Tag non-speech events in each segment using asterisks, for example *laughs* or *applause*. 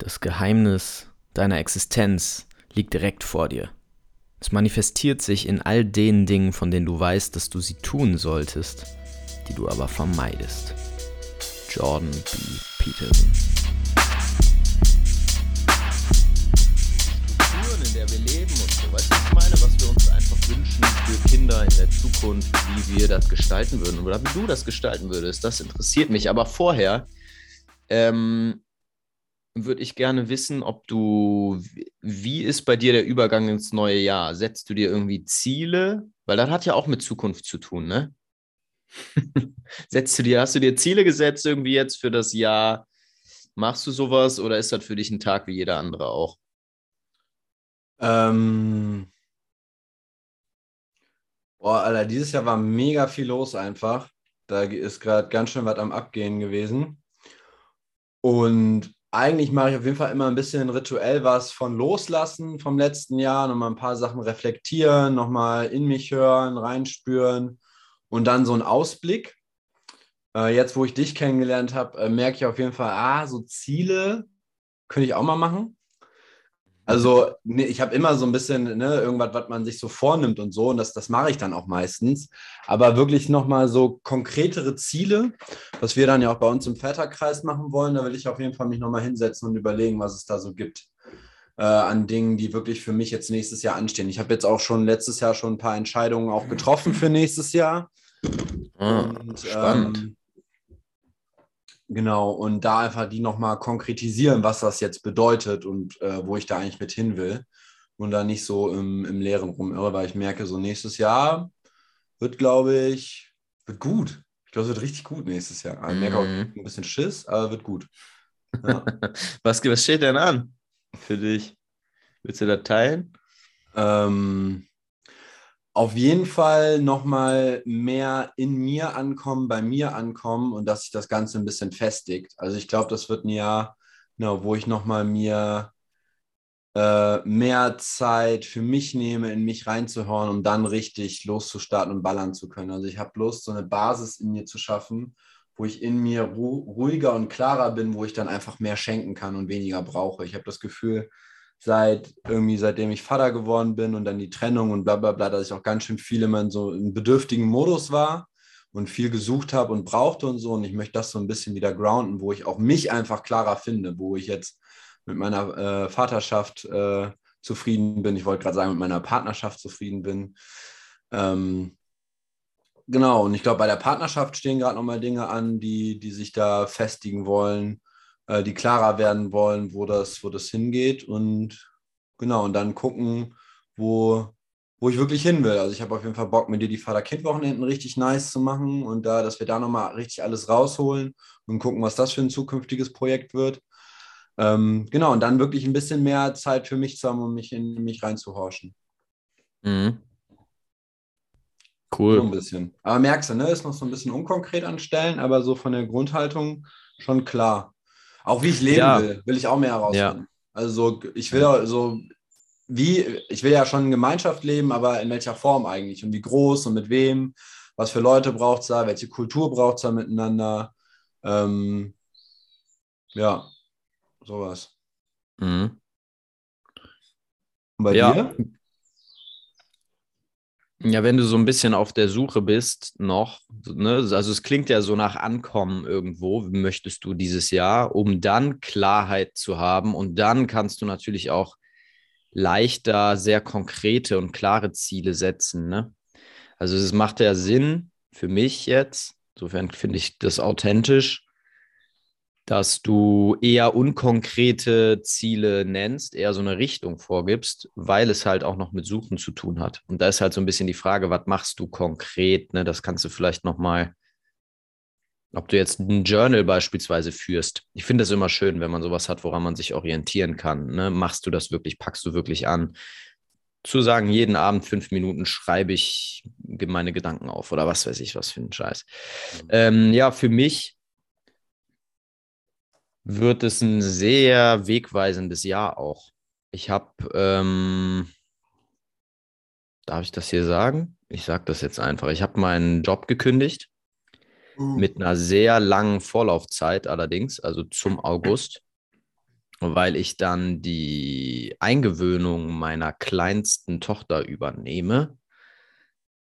Das Geheimnis deiner Existenz liegt direkt vor dir. Es manifestiert sich in all den Dingen, von denen du weißt, dass du sie tun solltest, die du aber vermeidest. Jordan B. Peterson. Strukturen, in der wir leben und so. Weißt du, ich meine? Was wir uns einfach wünschen für Kinder in der Zukunft, wie wir das gestalten würden oder wie du das gestalten würdest. Das interessiert mich. Aber vorher ähm, würde ich gerne wissen, ob du, wie ist bei dir der Übergang ins neue Jahr? Setzt du dir irgendwie Ziele? Weil das hat ja auch mit Zukunft zu tun, ne? *laughs* Setzt du dir, hast du dir Ziele gesetzt irgendwie jetzt für das Jahr? Machst du sowas oder ist das für dich ein Tag wie jeder andere auch? Ähm, boah, Alter, dieses Jahr war mega viel los einfach. Da ist gerade ganz schön was am Abgehen gewesen. Und eigentlich mache ich auf jeden Fall immer ein bisschen rituell was von Loslassen vom letzten Jahr, nochmal ein paar Sachen reflektieren, nochmal in mich hören, reinspüren und dann so ein Ausblick. Äh, jetzt, wo ich dich kennengelernt habe, äh, merke ich auf jeden Fall, ah, so Ziele könnte ich auch mal machen. Also nee, ich habe immer so ein bisschen ne, irgendwas, was man sich so vornimmt und so, und das, das mache ich dann auch meistens. Aber wirklich nochmal so konkretere Ziele, was wir dann ja auch bei uns im Väterkreis machen wollen, da will ich auf jeden Fall mich nochmal hinsetzen und überlegen, was es da so gibt äh, an Dingen, die wirklich für mich jetzt nächstes Jahr anstehen. Ich habe jetzt auch schon letztes Jahr schon ein paar Entscheidungen auch getroffen für nächstes Jahr. Ah, und, spannend. Ähm, Genau, und da einfach die nochmal konkretisieren, was das jetzt bedeutet und äh, wo ich da eigentlich mit hin will. Und da nicht so im, im Leeren rumirre, weil ich merke, so nächstes Jahr wird, glaube ich, wird gut. Ich glaube, es wird richtig gut nächstes Jahr. Ich merke auch Mhm. ein bisschen Schiss, aber wird gut. Ja. *laughs* Was, was steht denn an für dich? Willst du das teilen? Ähm, auf jeden Fall nochmal mehr in mir ankommen, bei mir ankommen und dass sich das Ganze ein bisschen festigt. Also ich glaube, das wird ein Jahr, genau, wo ich nochmal mir äh, mehr Zeit für mich nehme, in mich reinzuhören, um dann richtig loszustarten und ballern zu können. Also ich habe Lust, so eine Basis in mir zu schaffen, wo ich in mir ru ruhiger und klarer bin, wo ich dann einfach mehr schenken kann und weniger brauche. Ich habe das Gefühl, seit irgendwie, seitdem ich Vater geworden bin und dann die Trennung und bla bla bla, dass ich auch ganz schön viel immer in so einem bedürftigen Modus war und viel gesucht habe und brauchte und so. Und ich möchte das so ein bisschen wieder grounden, wo ich auch mich einfach klarer finde, wo ich jetzt mit meiner äh, Vaterschaft äh, zufrieden bin. Ich wollte gerade sagen, mit meiner Partnerschaft zufrieden bin. Ähm, genau, und ich glaube, bei der Partnerschaft stehen gerade nochmal Dinge an, die, die sich da festigen wollen äh, die klarer werden wollen, wo das, wo das hingeht und genau, und dann gucken, wo, wo ich wirklich hin will. Also ich habe auf jeden Fall Bock, mit dir die Vater-Kind-Wochenenden richtig nice zu machen und da, dass wir da nochmal richtig alles rausholen und gucken, was das für ein zukünftiges Projekt wird. Ähm, genau, und dann wirklich ein bisschen mehr Zeit für mich zu haben, um mich in mich reinzuhorchen. Mhm. So Cool. ein bisschen. Aber merkst du, ne, ist noch so ein bisschen unkonkret an Stellen, aber so von der Grundhaltung schon klar. Auch wie ich leben Ja. will, will ich auch mehr herausfinden. Also ich will ja so, wie, ich will ja schon in Gemeinschaft leben, aber in welcher Form eigentlich und wie groß und mit wem, was für Leute braucht es da, welche Kultur braucht es da miteinander. Ähm, ja, sowas. Mhm. Und bei Ja. dir? Ja, wenn du so ein bisschen auf der Suche bist noch, ne, also es klingt ja so nach Ankommen irgendwo, möchtest du dieses Jahr, um dann Klarheit zu haben und dann kannst du natürlich auch leichter sehr konkrete und klare Ziele setzen, ne? Also es macht ja Sinn für mich jetzt, insofern finde ich das authentisch, dass du eher unkonkrete Ziele nennst, eher so eine Richtung vorgibst, weil es halt auch noch mit Suchen zu tun hat. Und da ist halt so ein bisschen die Frage, was machst du konkret? Ne? Das kannst du vielleicht nochmal, ob du jetzt ein Journal beispielsweise führst. Ich finde das immer schön, wenn man sowas hat, woran man sich orientieren kann. Ne? Machst du das wirklich, packst du wirklich an? Zu sagen, jeden Abend fünf Minuten schreibe ich meine Gedanken auf oder was weiß ich, was für ein Scheiß. Ähm, ja, für mich wird es ein sehr wegweisendes Jahr auch. Ich habe, ähm, darf ich das hier sagen? Ich sage das jetzt einfach. Ich habe meinen Job gekündigt mit einer sehr langen Vorlaufzeit allerdings, also zum August. weil ich dann die Eingewöhnung meiner kleinsten Tochter übernehme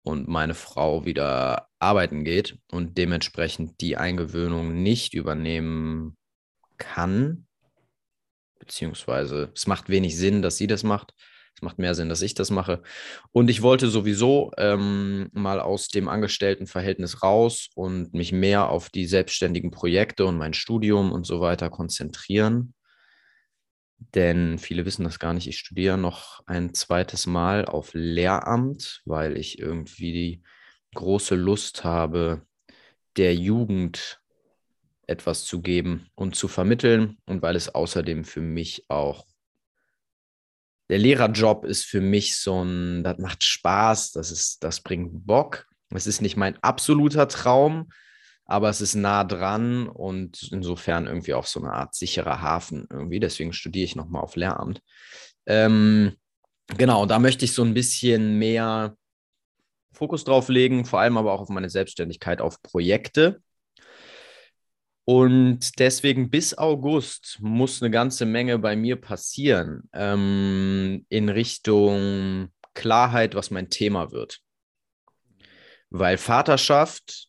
und meine Frau wieder arbeiten geht und dementsprechend die Eingewöhnung nicht übernehmen kann, beziehungsweise es macht wenig Sinn, dass sie das macht. Es macht mehr Sinn, dass ich das mache. Und ich wollte sowieso ähm, mal aus dem Angestelltenverhältnis raus und mich mehr auf die selbstständigen Projekte und mein Studium und so weiter konzentrieren. Denn viele wissen das gar nicht. Ich studiere noch ein zweites Mal auf Lehramt, weil ich irgendwie die große Lust habe, der Jugend etwas zu geben und zu vermitteln und weil es außerdem für mich auch der Lehrerjob ist für mich so ein, das macht Spaß, das ist, das bringt Bock. Es ist nicht mein absoluter Traum, aber es ist nah dran und insofern irgendwie auch so eine Art sicherer Hafen irgendwie. Deswegen studiere ich nochmal auf Lehramt. Ähm, genau, da möchte ich so ein bisschen mehr Fokus drauf legen, vor allem aber auch auf meine Selbstständigkeit, auf Projekte. Und deswegen bis August muss eine ganze Menge bei mir passieren ähm, in Richtung Klarheit, was mein Thema wird. Weil Vaterschaft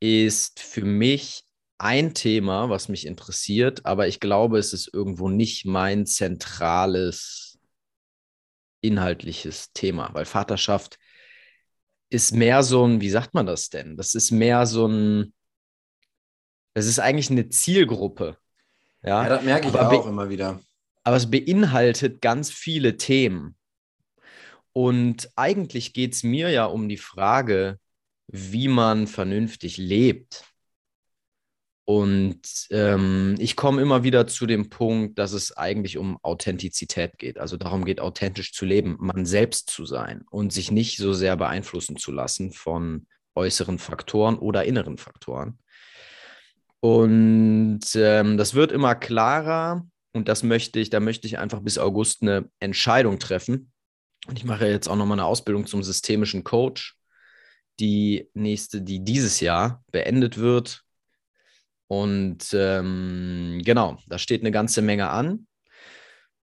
ist für mich ein Thema, was mich interessiert, aber ich glaube, es ist irgendwo nicht mein zentrales inhaltliches Thema, weil Vaterschaft ist mehr so ein, wie sagt man das denn? Das ist mehr so ein, das ist eigentlich eine Zielgruppe. Ja, ja das merke ich auch immer wieder. Aber es beinhaltet ganz viele Themen. Und eigentlich geht es mir ja um die Frage, wie man vernünftig lebt. Und ähm, ich komme immer wieder zu dem Punkt, dass es eigentlich um Authentizität geht. Also darum geht, authentisch zu leben, man selbst zu sein und sich nicht so sehr beeinflussen zu lassen von äußeren Faktoren oder inneren Faktoren. Und ähm, das wird immer klarer und das möchte ich, da möchte ich einfach bis August eine Entscheidung treffen. Und ich mache jetzt auch nochmal eine Ausbildung zum systemischen Coach, die nächste, die dieses Jahr beendet wird. Und ähm, genau, da steht eine ganze Menge an.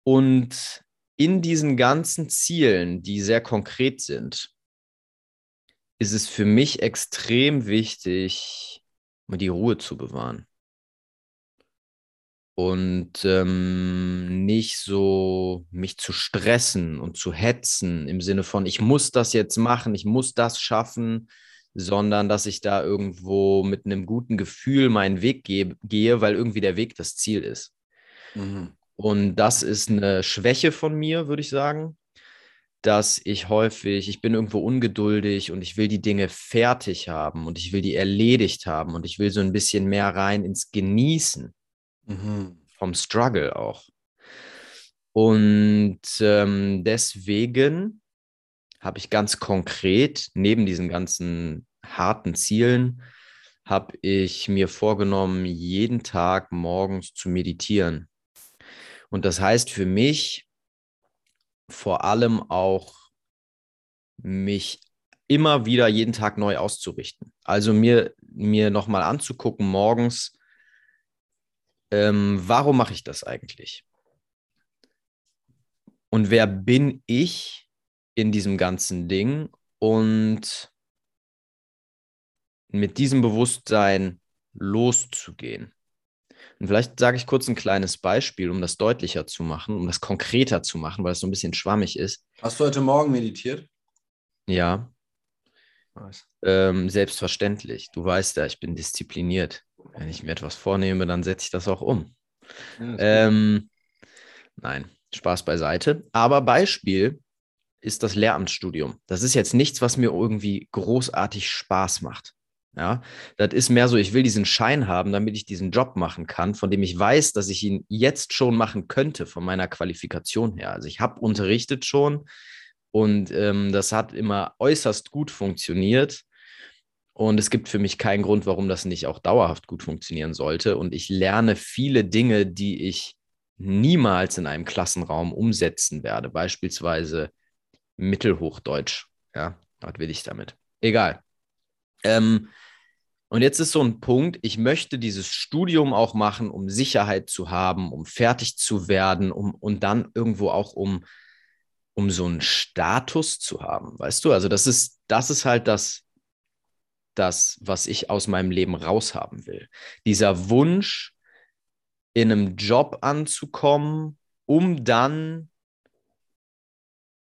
Und in diesen ganzen Zielen, die sehr konkret sind, ist es für mich extrem wichtig, die Ruhe zu bewahren. Und ähm, nicht so mich zu stressen und zu hetzen im Sinne von, ich muss das jetzt machen, ich muss das schaffen, sondern dass ich da irgendwo mit einem guten Gefühl meinen Weg gehe, gehe weil irgendwie der Weg das Ziel ist. Mhm. Und das ist eine Schwäche von mir, würde ich sagen dass ich häufig, ich bin irgendwo ungeduldig und ich will die Dinge fertig haben und ich will die erledigt haben und ich will so ein bisschen mehr rein ins Genießen mhm. vom Struggle auch. Und ähm, deswegen habe ich ganz konkret neben diesen ganzen harten Zielen, habe ich mir vorgenommen, jeden Tag morgens zu meditieren. Und das heißt für mich, vor allem auch mich immer wieder jeden Tag neu auszurichten. Also mir, mir nochmal anzugucken morgens, ähm, warum mache ich das eigentlich? Und wer bin ich in diesem ganzen Ding? Und mit diesem Bewusstsein loszugehen. Und vielleicht sage ich kurz ein kleines Beispiel, um das deutlicher zu machen, um das konkreter zu machen, weil es so ein bisschen schwammig ist. Hast du heute Morgen meditiert? Ja. Nice. Ähm, selbstverständlich. Du weißt ja, ich bin diszipliniert. Wenn ich mir etwas vornehme, dann setze ich das auch um. Ja, ähm, nein, Spaß beiseite. Aber Beispiel ist das Lehramtsstudium. Das ist jetzt nichts, was mir irgendwie großartig Spaß macht. Ja, das ist mehr so, ich will diesen Schein haben, damit ich diesen Job machen kann, von dem ich weiß, dass ich ihn jetzt schon machen könnte, von meiner Qualifikation her. Also ich habe unterrichtet schon und ähm, das hat immer äußerst gut funktioniert. Und es gibt für mich keinen Grund, warum das nicht auch dauerhaft gut funktionieren sollte. Und ich lerne viele Dinge, die ich niemals in einem Klassenraum umsetzen werde. Beispielsweise Mittelhochdeutsch. Ja, was will ich damit? Egal. Ähm, Und jetzt ist so ein Punkt, ich möchte dieses Studium auch machen, um Sicherheit zu haben, um fertig zu werden, um und dann irgendwo auch um, um so einen Status zu haben. Weißt du, also das ist, das ist halt das, das, was ich aus meinem Leben raushaben will. Dieser Wunsch, in einem Job anzukommen, um dann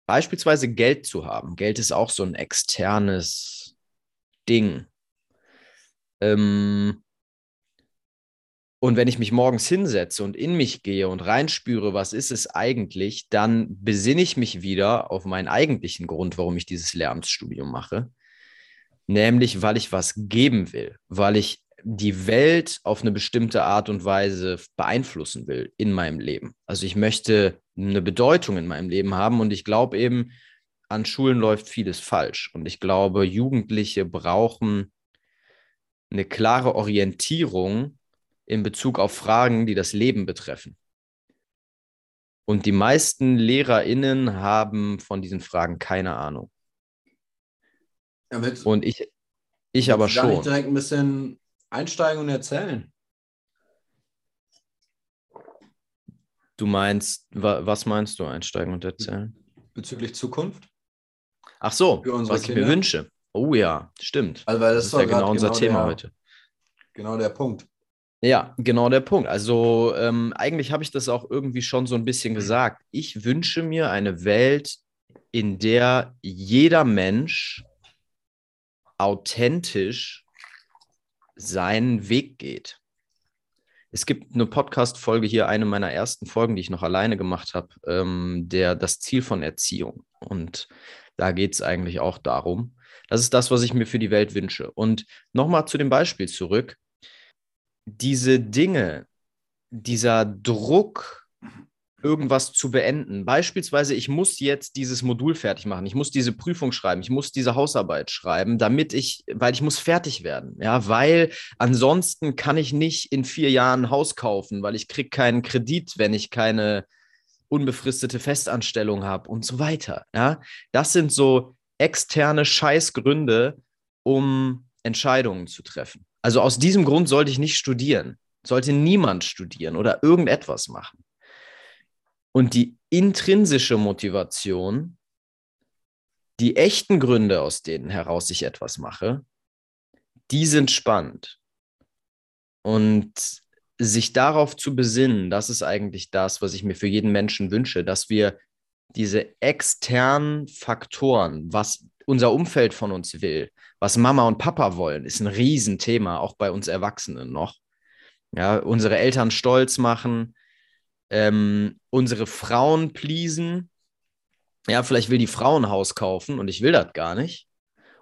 beispielsweise Geld zu haben. Geld ist auch so ein externes Ding. Ähm, und wenn ich mich morgens hinsetze und in mich gehe und reinspüre, was ist es eigentlich, dann besinne ich mich wieder auf meinen eigentlichen Grund, warum ich dieses Lehramtsstudium mache. Nämlich, weil ich was geben will, weil ich die Welt auf eine bestimmte Art und Weise beeinflussen will in meinem Leben. Also ich möchte eine Bedeutung in meinem Leben haben und ich glaube eben, an Schulen läuft vieles falsch. Und ich glaube, Jugendliche brauchen eine klare Orientierung in Bezug auf Fragen, die das Leben betreffen. Und die meisten LehrerInnen haben von diesen Fragen keine Ahnung. Ja, willst, Und ich, ich aber schon. nicht direkt ein bisschen einsteigen und erzählen. Du meinst, wa was meinst du, einsteigen und erzählen? Bezüglich Zukunft? Ach so, was ich mir Kinder? wünsche. Oh ja, stimmt. Also, weil Das das, ist ja genau unser Thema der, heute. Genau der Punkt. Ja, genau der Punkt. Also ähm, eigentlich habe ich das auch irgendwie schon so ein bisschen gesagt. Ich wünsche mir eine Welt, in der jeder Mensch authentisch seinen Weg geht. Es gibt eine Podcast-Folge hier, eine meiner ersten Folgen, die ich noch alleine gemacht habe, ähm, der das Ziel von Erziehung. Und da geht es eigentlich auch darum. Das ist das, was ich mir für die Welt wünsche. Und nochmal zu dem Beispiel zurück diese Dinge, dieser Druck, irgendwas zu beenden. Beispielsweise, ich muss jetzt dieses Modul fertig machen, ich muss diese Prüfung schreiben, ich muss diese Hausarbeit schreiben, damit ich, weil ich muss fertig werden. Ja, weil ansonsten kann ich nicht in vier Jahren ein Haus kaufen, weil ich kriege keinen Kredit, wenn ich keine unbefristete Festanstellung habe und so weiter. Ja, das sind so externe Scheißgründe, um Entscheidungen zu treffen. Also aus diesem Grund sollte ich nicht studieren, sollte niemand studieren oder irgendetwas machen. Und die intrinsische Motivation, die echten Gründe, aus denen heraus ich etwas mache, die sind spannend. Und sich darauf zu besinnen, das ist eigentlich das, was ich mir für jeden Menschen wünsche, dass wir diese externen Faktoren, was unser Umfeld von uns will, was Mama und Papa wollen, ist ein Riesenthema, auch bei uns Erwachsenen noch. Ja, unsere Eltern stolz machen, ähm, unsere Frauen pleasen. Ja, vielleicht will die Frau ein Haus kaufen und ich will das gar nicht.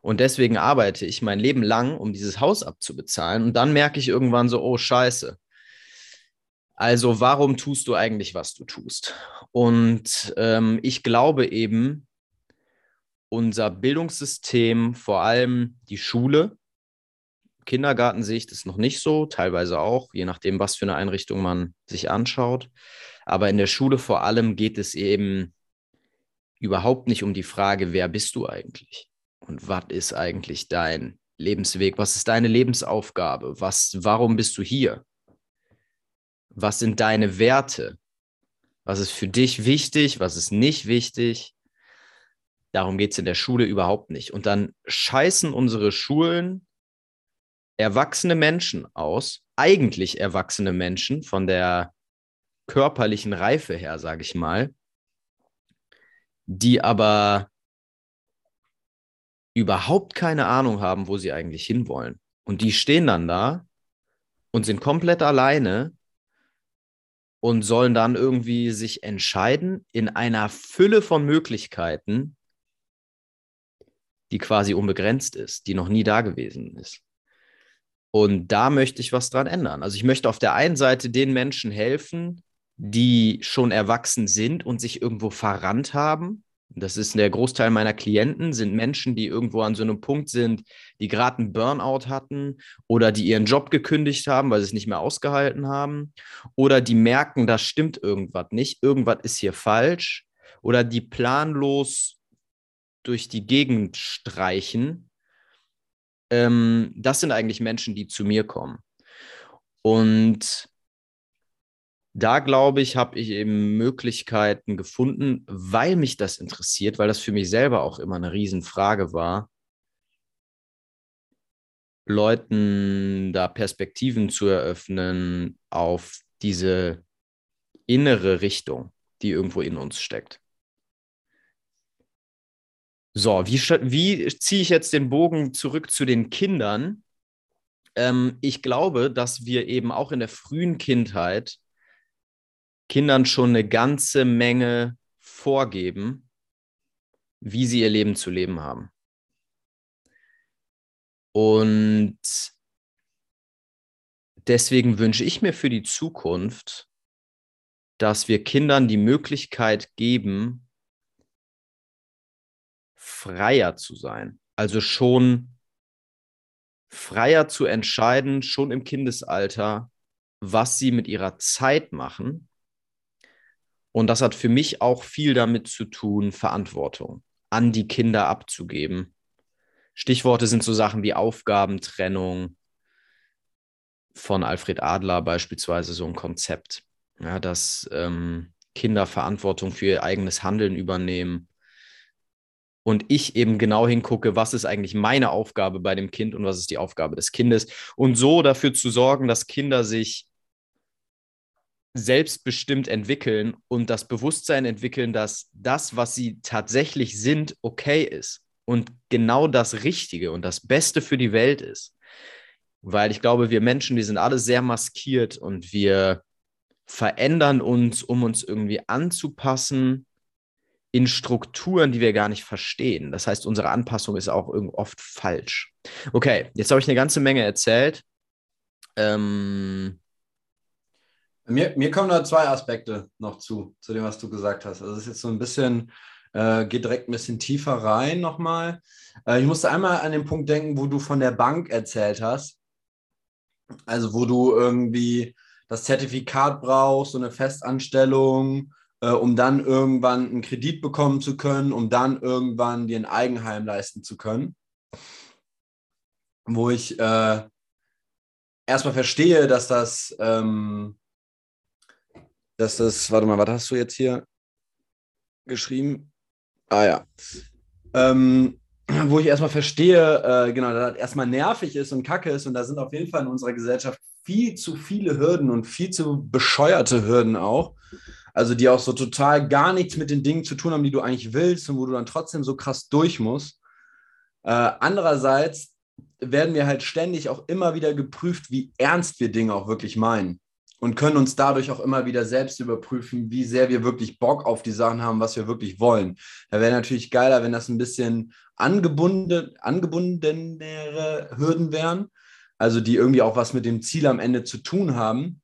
Und deswegen arbeite ich mein Leben lang, um dieses Haus abzubezahlen. Und dann merke ich irgendwann so, oh scheiße. Also warum tust du eigentlich, was du tust? Und ähm, ich glaube eben, unser Bildungssystem, vor allem die Schule, Kindergarten sehe ich das noch nicht so, teilweise auch, je nachdem, was für eine Einrichtung man sich anschaut. Aber in der Schule vor allem geht es eben überhaupt nicht um die Frage, wer bist du eigentlich? Und was ist eigentlich dein Lebensweg? Was ist deine Lebensaufgabe? Was, warum bist du hier? Was sind deine Werte? Was ist für dich wichtig? Was ist nicht wichtig? Darum geht es in der Schule überhaupt nicht. Und dann scheißen unsere Schulen erwachsene Menschen aus, eigentlich erwachsene Menschen von der körperlichen Reife her, sage ich mal, die aber überhaupt keine Ahnung haben, wo sie eigentlich hinwollen. Und die stehen dann da und sind komplett alleine und sollen dann irgendwie sich entscheiden in einer Fülle von Möglichkeiten, die quasi unbegrenzt ist, die noch nie da gewesen ist. Und da möchte ich was dran ändern. Also ich möchte auf der einen Seite den Menschen helfen, die schon erwachsen sind und sich irgendwo verrannt haben. Das ist der Großteil meiner Klienten, sind Menschen, die irgendwo an so einem Punkt sind, die gerade einen Burnout hatten oder die ihren Job gekündigt haben, weil sie es nicht mehr ausgehalten haben oder die merken, da stimmt irgendwas nicht, irgendwas ist hier falsch oder die planlos durch die Gegend streichen ähm, das sind eigentlich Menschen, die zu mir kommen. Und da glaube ich, habe ich eben Möglichkeiten gefunden, weil mich das interessiert, weil das für mich selber auch immer eine Riesenfrage war, Leuten da Perspektiven zu eröffnen auf diese innere Richtung, die irgendwo in uns steckt. So, wie, wie ziehe ich jetzt den Bogen zurück zu den Kindern? Ähm, ich glaube, dass wir eben auch in der frühen Kindheit Kindern schon eine ganze Menge vorgeben, wie sie ihr Leben zu leben haben. Und deswegen wünsche ich mir für die Zukunft, dass wir Kindern die Möglichkeit geben, freier zu sein. Also schon freier zu entscheiden, schon im Kindesalter, was sie mit ihrer Zeit machen. Und das hat für mich auch viel damit zu tun, Verantwortung an die Kinder abzugeben. Stichworte sind so Sachen wie Aufgabentrennung von Alfred Adler beispielsweise so ein Konzept, ja, dass ähm, Kinder Verantwortung für ihr eigenes Handeln übernehmen und ich eben genau hingucke, was ist eigentlich meine Aufgabe bei dem Kind und was ist die Aufgabe des Kindes. Und so dafür zu sorgen, dass Kinder sich selbstbestimmt entwickeln und das Bewusstsein entwickeln, dass das, was sie tatsächlich sind, okay ist und genau das Richtige und das Beste für die Welt ist. Weil ich glaube, wir Menschen, die sind alle sehr maskiert und wir verändern uns, um uns irgendwie anzupassen in Strukturen, die wir gar nicht verstehen. Das heißt, unsere Anpassung ist auch oft falsch. Okay, jetzt habe ich eine ganze Menge erzählt. Ähm, mir, mir kommen da zwei Aspekte noch zu, zu dem, was du gesagt hast. Also es ist jetzt so ein bisschen äh, geht direkt ein bisschen tiefer rein nochmal. Äh, ich musste einmal an den Punkt denken, wo du von der Bank erzählt hast. Also wo du irgendwie das Zertifikat brauchst, so eine Festanstellung, äh, um dann irgendwann einen Kredit bekommen zu können, um dann irgendwann dir ein Eigenheim leisten zu können. Wo ich äh, erstmal verstehe, dass das, ähm, dass das, warte mal, was hast du jetzt hier geschrieben? Ah ja. Ähm, wo ich erstmal verstehe, äh, genau, dass das erstmal nervig ist und kacke ist und da sind auf jeden Fall in unserer Gesellschaft viel zu viele Hürden und viel zu bescheuerte Hürden auch. Also die auch so total gar nichts mit den Dingen zu tun haben, die du eigentlich willst und wo du dann trotzdem so krass durch musst. Äh, andererseits werden wir halt ständig auch immer wieder geprüft, wie ernst wir Dinge auch wirklich meinen und können uns dadurch auch immer wieder selbst überprüfen, wie sehr wir wirklich Bock auf die Sachen haben, was wir wirklich wollen. Da wäre natürlich geiler, wenn das ein bisschen angebunden, angebundenere Hürden wären, also die irgendwie auch was mit dem Ziel am Ende zu tun haben.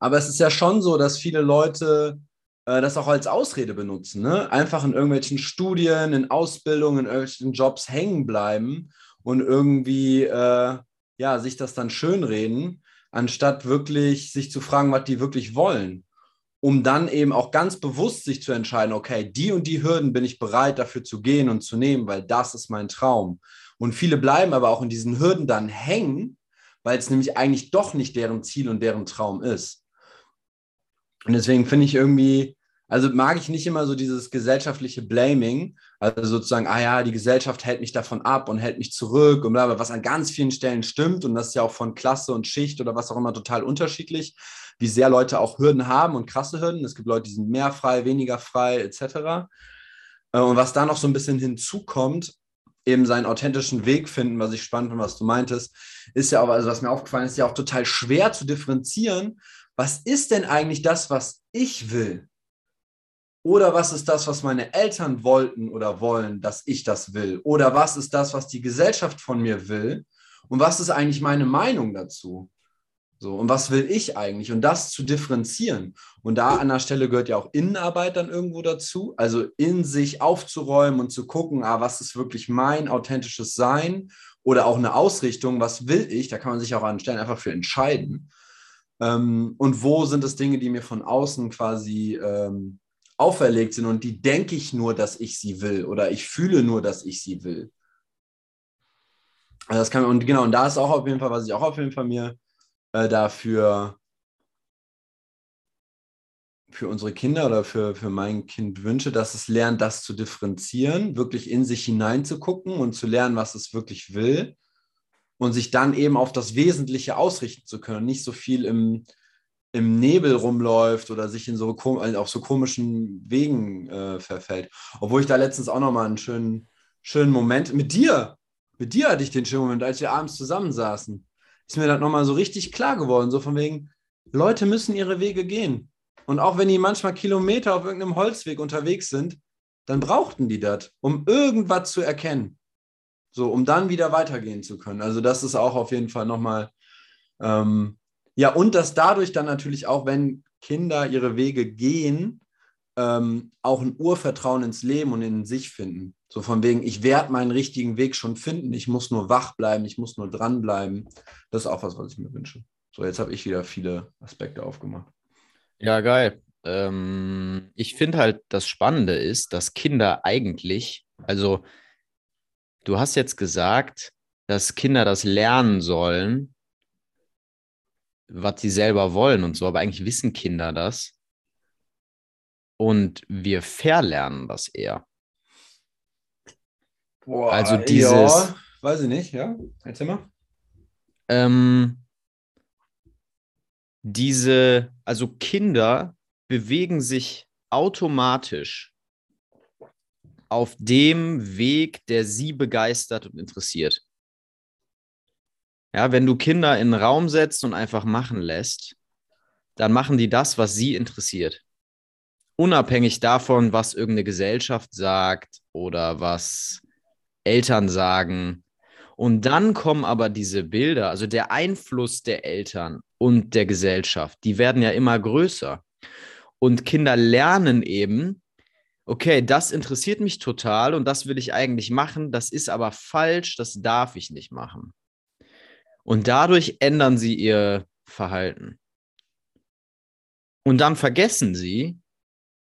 Aber es ist ja schon so, dass viele Leute äh, das auch als Ausrede benutzen, ne? einfach in irgendwelchen Studien, in Ausbildungen, in irgendwelchen Jobs hängen bleiben und irgendwie äh, ja, sich das dann schönreden anstatt wirklich sich zu fragen, was die wirklich wollen, um dann eben auch ganz bewusst sich zu entscheiden, okay, die und die Hürden bin ich bereit dafür zu gehen und zu nehmen, weil das ist mein Traum. Und viele bleiben aber auch in diesen Hürden dann hängen, weil es nämlich eigentlich doch nicht deren Ziel und deren Traum ist. Und deswegen finde ich irgendwie, also mag ich nicht immer so dieses gesellschaftliche Blaming, also sozusagen, ah ja, die Gesellschaft hält mich davon ab und hält mich zurück und bla, bla, was an ganz vielen Stellen stimmt und das ist ja auch von Klasse und Schicht oder was auch immer total unterschiedlich, wie sehr Leute auch Hürden haben und krasse Hürden. Es gibt Leute, die sind mehr frei, weniger frei, etc. Äh, und was da noch so ein bisschen hinzukommt, eben seinen authentischen Weg finden, was ich spannend finde, was du meintest, ist ja auch, also was mir aufgefallen ist, ja auch total schwer zu differenzieren. Was ist denn eigentlich das, was ich will? Oder was ist das, was meine Eltern wollten oder wollen, dass ich das will? Oder was ist das, was die Gesellschaft von mir will? Und was ist eigentlich meine Meinung dazu? So, und was will ich eigentlich? Und das zu differenzieren. Und da an der Stelle gehört ja auch Innenarbeit dann irgendwo dazu. Also in sich aufzuräumen und zu gucken, ah, was ist wirklich mein authentisches Sein? Oder auch eine Ausrichtung, was will ich? Da kann man sich auch an Stellen einfach für entscheiden. Ähm, und wo sind es Dinge, die mir von außen quasi ähm, auferlegt sind und die denke ich nur, dass ich sie will oder ich fühle nur, dass ich sie will. Also das kann, und genau, und da ist auch auf jeden Fall, was ich auch auf jeden Fall mir äh, dafür für unsere Kinder oder für, für mein Kind wünsche, dass es lernt, das zu differenzieren, wirklich in sich hineinzugucken und zu lernen, was es wirklich will und sich dann eben auf das Wesentliche ausrichten zu können, nicht so viel im, im Nebel rumläuft oder sich in so auf so komischen Wegen äh, verfällt. Obwohl ich da letztens auch nochmal einen schönen, schönen Moment mit dir, mit dir hatte ich den schönen Moment, als wir abends zusammensaßen, ist mir das nochmal so richtig klar geworden, so von wegen, Leute müssen ihre Wege gehen. Und auch wenn die manchmal Kilometer auf irgendeinem Holzweg unterwegs sind, dann brauchten die das, um irgendwas zu erkennen. So, um dann wieder weitergehen zu können. Also, das ist auch auf jeden Fall nochmal, ähm, ja, und dass dadurch dann natürlich auch, wenn Kinder ihre Wege gehen, ähm, auch ein Urvertrauen ins Leben und in sich finden. So von wegen, ich werde meinen richtigen Weg schon finden, ich muss nur wach bleiben, ich muss nur dranbleiben. Das ist auch was, was ich mir wünsche. So, jetzt habe ich wieder viele Aspekte aufgemacht. Ja, geil. Ähm, ich finde halt, das Spannende ist, dass Kinder eigentlich, also du hast jetzt gesagt, dass Kinder das lernen sollen, was sie selber wollen und so, aber eigentlich wissen Kinder das. Und wir verlernen das eher. Boah, also dieses. Ja, weiß ich nicht, ja. Erzähl mal. Ähm, diese, also Kinder bewegen sich automatisch auf dem Weg, der sie begeistert und interessiert. Ja, wenn du Kinder in einen Raum setzt und einfach machen lässt, dann machen die das, was sie interessiert. Unabhängig davon, was irgendeine Gesellschaft sagt oder was Eltern sagen und dann kommen aber diese Bilder, also der Einfluss der Eltern und der Gesellschaft, die werden ja immer größer. Und Kinder lernen eben, okay, das interessiert mich total und das will ich eigentlich machen, das ist aber falsch, das darf ich nicht machen. Und dadurch ändern sie ihr Verhalten. Und dann vergessen sie,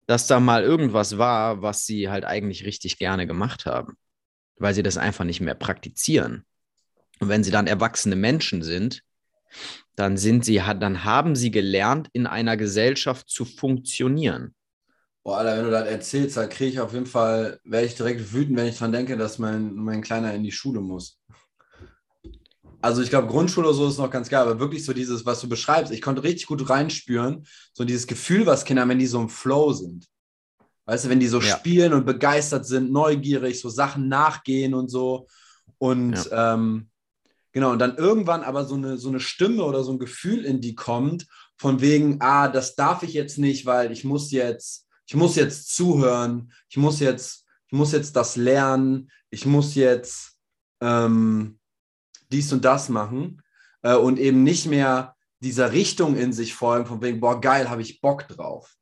dass da mal irgendwas war, was sie halt eigentlich richtig gerne gemacht haben weil sie das einfach nicht mehr praktizieren. Und wenn sie dann erwachsene Menschen sind, dann sind sie, dann haben sie gelernt, in einer Gesellschaft zu funktionieren. Boah, Alter, wenn du das erzählst, dann kriege ich auf jeden Fall, wäre ich direkt wütend, wenn ich daran denke, dass mein, mein Kleiner in die Schule muss. Also ich glaube, Grundschule oder so ist noch ganz geil, aber wirklich so dieses, was du beschreibst, ich konnte richtig gut reinspüren, so dieses Gefühl, was Kinder, wenn die so im Flow sind. Weißt du, wenn die so ja. spielen und begeistert sind, neugierig, so Sachen nachgehen und so. Und ja. ähm, genau, und dann irgendwann aber so eine, so eine Stimme oder so ein Gefühl in die kommt, von wegen, ah, das darf ich jetzt nicht, weil ich muss jetzt, ich muss jetzt zuhören, ich muss jetzt, ich muss jetzt das lernen, ich muss jetzt ähm, dies und das machen äh, und eben nicht mehr dieser Richtung in sich folgen, von wegen, boah, geil, habe ich Bock drauf.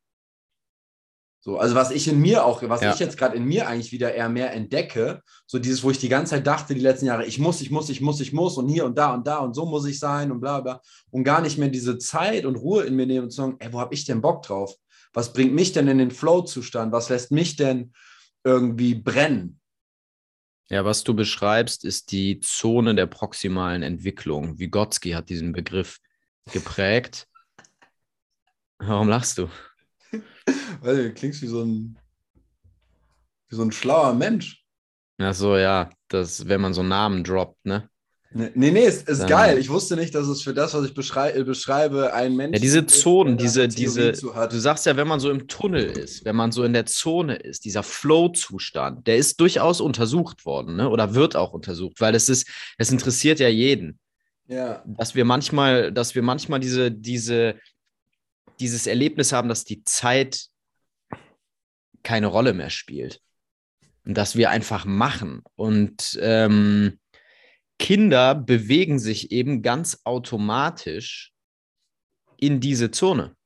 So, also was ich in mir auch, was ja. ich jetzt gerade in mir eigentlich wieder eher mehr entdecke, so dieses, wo ich die ganze Zeit dachte, die letzten Jahre, ich muss, ich muss, ich muss, ich muss und hier und da und da und so muss ich sein und bla bla und gar nicht mehr diese Zeit und Ruhe in mir nehmen und sagen, ey, wo habe ich denn Bock drauf? Was bringt mich denn in den Flow-Zustand? Was lässt mich denn irgendwie brennen? Ja, was du beschreibst, ist die Zone der proximalen Entwicklung. Vygotsky hat diesen Begriff geprägt. Warum lachst du? *laughs* Weil du klingst wie so ein, wie so ein schlauer Mensch. Ach so, ja, das, wenn man so Namen droppt, ne? Nee, nee, ist, ist geil. Ich wusste nicht, dass es für das, was ich beschrei äh, beschreibe, ein Mensch Ja, diese Zonen, diese, diese, du sagst ja, wenn man so im Tunnel ist, wenn man so in der Zone ist, dieser Flow-Zustand, der ist durchaus untersucht worden, ne? Oder wird auch untersucht, weil es ist, es interessiert ja jeden. Ja. Dass wir manchmal, dass wir manchmal diese, diese, dieses Erlebnis haben, dass die Zeit keine Rolle mehr spielt. Und dass wir einfach machen. Und ähm, Kinder bewegen sich eben ganz automatisch in diese Zone.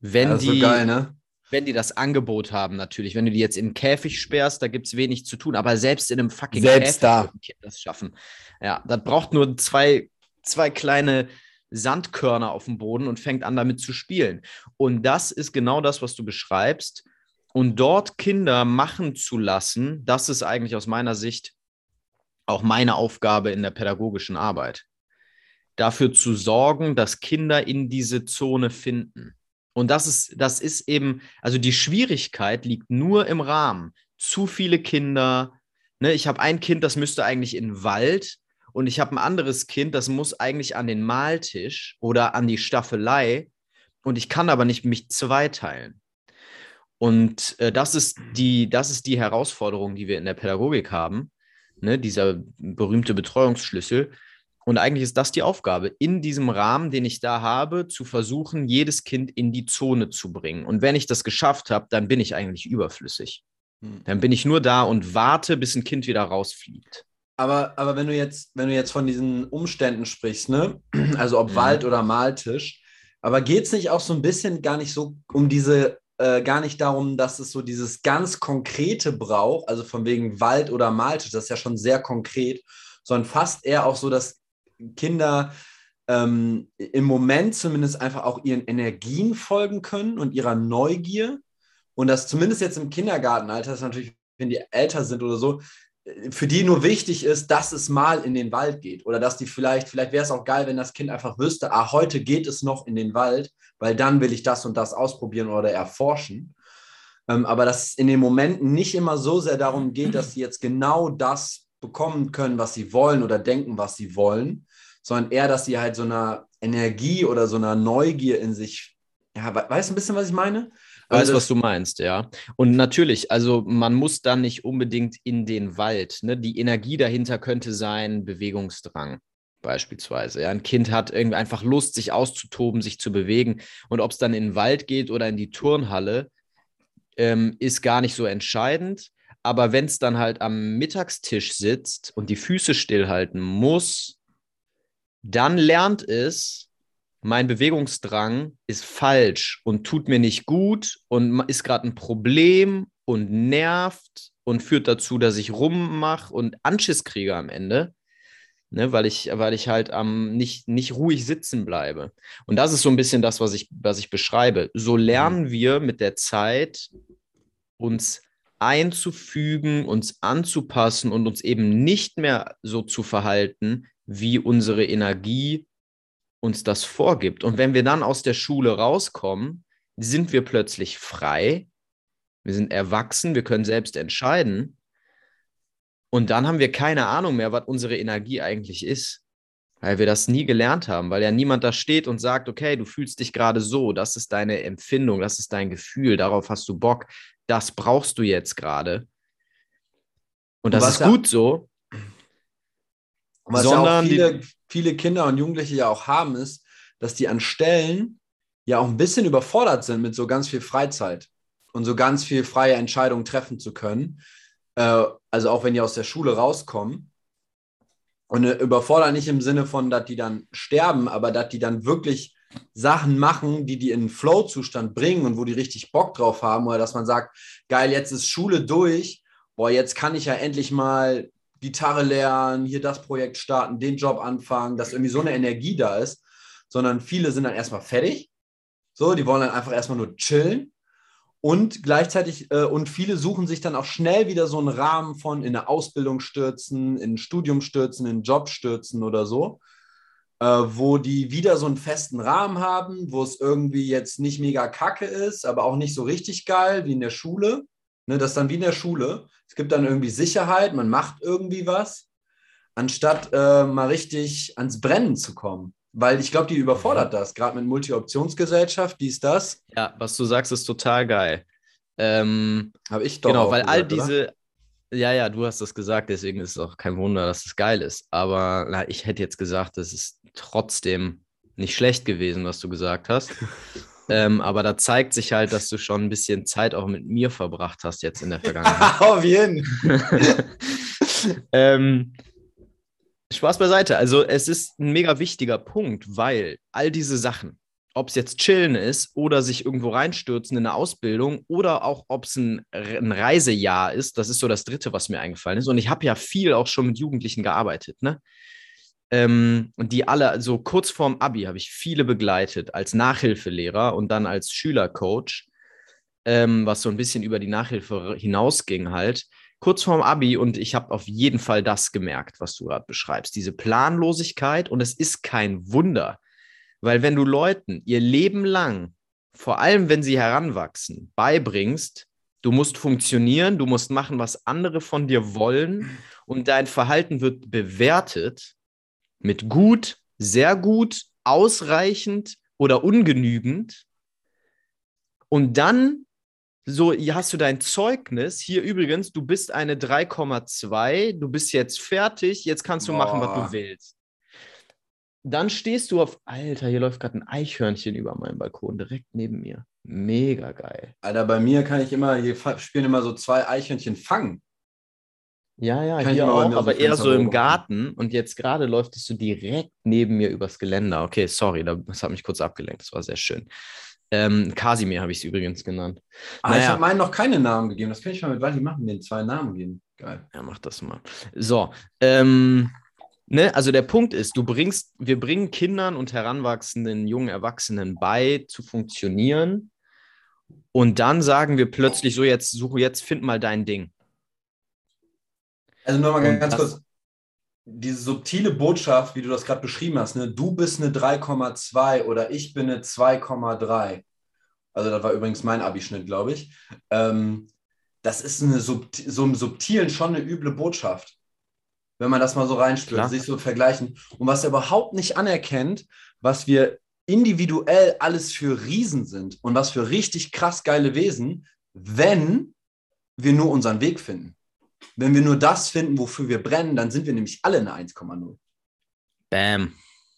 Wenn die, so geil, ne? wenn die das Angebot haben, natürlich. Wenn du die jetzt in den Käfig sperrst, da gibt es wenig zu tun. Aber selbst in einem fucking selbst Käfig da. das schaffen. Ja, das braucht nur zwei, zwei kleine Sandkörner auf dem Boden und fängt an damit zu spielen. Und das ist genau das, was du beschreibst. Und dort Kinder machen zu lassen, das ist eigentlich aus meiner Sicht auch meine Aufgabe in der pädagogischen Arbeit, dafür zu sorgen, dass Kinder in diese Zone finden. Und das ist, das ist eben, also die Schwierigkeit liegt nur im Rahmen. Zu viele Kinder. Ne? Ich habe ein Kind, das müsste eigentlich in den Wald und ich habe ein anderes Kind, das muss eigentlich an den Maltisch oder an die Staffelei und ich kann aber nicht mich zweiteilen. Und äh, das, ist die, das ist die Herausforderung, die wir in der Pädagogik haben, ne? dieser berühmte Betreuungsschlüssel. Und eigentlich ist das die Aufgabe, in diesem Rahmen, den ich da habe, zu versuchen, jedes Kind in die Zone zu bringen. Und wenn ich das geschafft habe, dann bin ich eigentlich überflüssig. Hm. Dann bin ich nur da und warte, bis ein Kind wieder rausfliegt. Aber, aber wenn du jetzt, wenn du jetzt von diesen Umständen sprichst, ne? *clears throat* Also ob mhm. Wald oder Maltisch, aber geht es nicht auch so ein bisschen gar nicht so um diese, äh, gar nicht darum, dass es so dieses ganz Konkrete braucht, also von wegen Wald oder Maltisch, das ist ja schon sehr konkret, sondern fast eher auch so, dass Kinder ähm, im Moment zumindest einfach auch ihren Energien folgen können und ihrer Neugier. Und das zumindest jetzt im Kindergartenalter, das ist natürlich, wenn die älter sind oder so, für die nur wichtig ist, dass es mal in den Wald geht oder dass die vielleicht, vielleicht wäre es auch geil, wenn das Kind einfach wüsste, ah, heute geht es noch in den Wald, weil dann will ich das und das ausprobieren oder erforschen. Ähm, aber dass es in den Momenten nicht immer so sehr darum geht, dass sie jetzt genau das bekommen können, was sie wollen oder denken, was sie wollen, sondern eher, dass sie halt so einer Energie oder so einer Neugier in sich, ja, weißt du ein bisschen, was ich meine? Weiß, also, was du meinst, ja. Und natürlich, also man muss dann nicht unbedingt in den Wald. Ne? Die Energie dahinter könnte sein Bewegungsdrang beispielsweise. Ja, ein Kind hat irgendwie einfach Lust, sich auszutoben, sich zu bewegen. Und ob es dann in den Wald geht oder in die Turnhalle, ähm, ist gar nicht so entscheidend. Aber wenn es dann halt am Mittagstisch sitzt und die Füße stillhalten muss, dann lernt es, mein Bewegungsdrang ist falsch und tut mir nicht gut und ist gerade ein Problem und nervt und führt dazu, dass ich rummache und Anschiss kriege am Ende, ne, weil, ich, weil ich halt ähm, nicht, nicht ruhig sitzen bleibe. Und das ist so ein bisschen das, was ich, was ich beschreibe. So lernen mhm. wir mit der Zeit uns einzufügen, uns anzupassen und uns eben nicht mehr so zu verhalten, wie unsere Energie uns das vorgibt. Und wenn wir dann aus der Schule rauskommen, sind wir plötzlich frei, wir sind erwachsen, wir können selbst entscheiden. Und dann haben wir keine Ahnung mehr, was unsere Energie eigentlich ist, weil wir das nie gelernt haben, weil ja niemand da steht und sagt, okay, du fühlst dich gerade so, das ist deine Empfindung, das ist dein Gefühl, darauf hast du Bock, das brauchst du jetzt gerade. Und das ist gut so. Was sondern ja auch viele, viele Kinder und Jugendliche ja auch haben, ist, dass die an Stellen ja auch ein bisschen überfordert sind mit so ganz viel Freizeit und so ganz viel freie Entscheidungen treffen zu können. Äh, also auch wenn die aus der Schule rauskommen. Und äh, überfordert nicht im Sinne von, dass die dann sterben, aber dass die dann wirklich Sachen machen, die die in Flow-Zustand bringen und wo die richtig Bock drauf haben oder dass man sagt, geil, jetzt ist Schule durch, boah, jetzt kann ich ja endlich mal Gitarre lernen, hier das Projekt starten, den Job anfangen, dass irgendwie so eine Energie da ist, sondern viele sind dann erstmal fertig. So, die wollen dann einfach erstmal nur chillen. Und gleichzeitig, äh, und viele suchen sich dann auch schnell wieder so einen Rahmen von in eine Ausbildung stürzen, in ein Studium stürzen, in einen Job stürzen oder so, äh, wo die wieder so einen festen Rahmen haben, wo es irgendwie jetzt nicht mega kacke ist, aber auch nicht so richtig geil wie in der Schule. Ne, das ist dann wie in der Schule. Es gibt dann irgendwie Sicherheit, man macht irgendwie was, anstatt äh, mal richtig ans Brennen zu kommen. Weil ich glaube, die überfordert das, gerade mit Multi-Optionsgesellschaft, dies, das. Ja, was du sagst, ist total geil. Ähm, Habe ich doch. Genau, weil all diese, oder? ja, ja, du hast das gesagt, deswegen ist es auch kein Wunder, dass es geil ist. Aber na, ich hätte jetzt gesagt, es ist trotzdem nicht schlecht gewesen, was du gesagt hast. *laughs* Ähm, aber da zeigt sich halt, dass du schon ein bisschen Zeit auch mit mir verbracht hast jetzt in der *laughs* Vergangenheit. Auf jeden. *laughs* ähm, Spaß beiseite. Also es ist ein mega wichtiger Punkt, weil all diese Sachen, ob es jetzt chillen ist oder sich irgendwo reinstürzen in eine Ausbildung oder auch ob es ein, ein, Reisejahr ist, das ist so das Dritte, was mir eingefallen ist. Und ich habe ja viel auch schon mit Jugendlichen gearbeitet. Ne? Ähm, die alle, so also kurz vorm Abi habe ich viele begleitet als Nachhilfelehrer und dann als Schülercoach, ähm, was so ein bisschen über die Nachhilfe hinausging halt. kurz vorm Abi und ich habe auf jeden Fall das gemerkt, was du gerade beschreibst. Diese Planlosigkeit und es ist kein Wunder, weil wenn du Leuten ihr Leben lang, vor allem wenn sie heranwachsen, beibringst, du musst funktionieren, du musst machen, was andere von dir wollen und dein Verhalten wird bewertet mit gut, sehr gut, ausreichend oder ungenügend. Und dann so hast du dein Zeugnis. Hier übrigens, du bist eine 3,2, du bist jetzt fertig, jetzt kannst du Boah. machen, was du willst. Dann stehst du auf, Alter, hier läuft gerade ein Eichhörnchen über meinem Balkon, direkt neben mir. Mega geil. Alter, bei mir kann ich immer, hier spielen immer so zwei Eichhörnchen fangen. Ja, ja, Kann hier auch, aber eher so im Garten. Und jetzt gerade läuftest du direkt neben mir übers Geländer. Okay, sorry, das hat mich kurz abgelenkt. Das war sehr schön. Ähm, Kasimir habe ich es übrigens genannt. Ah, naja. ich habe meinen noch keine Namen gegeben. Das kann ich mal mit Wally machen, den zwei Namen geben. Geil. Ja, mach das mal. So, ähm, ne, also der Punkt ist, du bringst, wir bringen Kindern und heranwachsenden jungen Erwachsenen bei, zu funktionieren. Und dann sagen wir plötzlich so, jetzt suche, jetzt find mal dein Ding. Also nur mal ganz kurz, diese subtile Botschaft, wie du das gerade beschrieben hast, ne? du bist eine 3,2 oder ich bin eine 2,3. Also das war übrigens mein Abischnitt, glaube ich. Ähm, das ist eine subti so im Subtilen schon eine üble Botschaft, wenn man das mal so reinspürt, sich so vergleichen. Und was er überhaupt nicht anerkennt, was wir individuell alles für Riesen sind und was für richtig krass geile Wesen, wenn wir nur unseren Weg finden. Wenn wir nur das finden, wofür wir brennen, dann sind wir nämlich alle eine 1,0. Bam.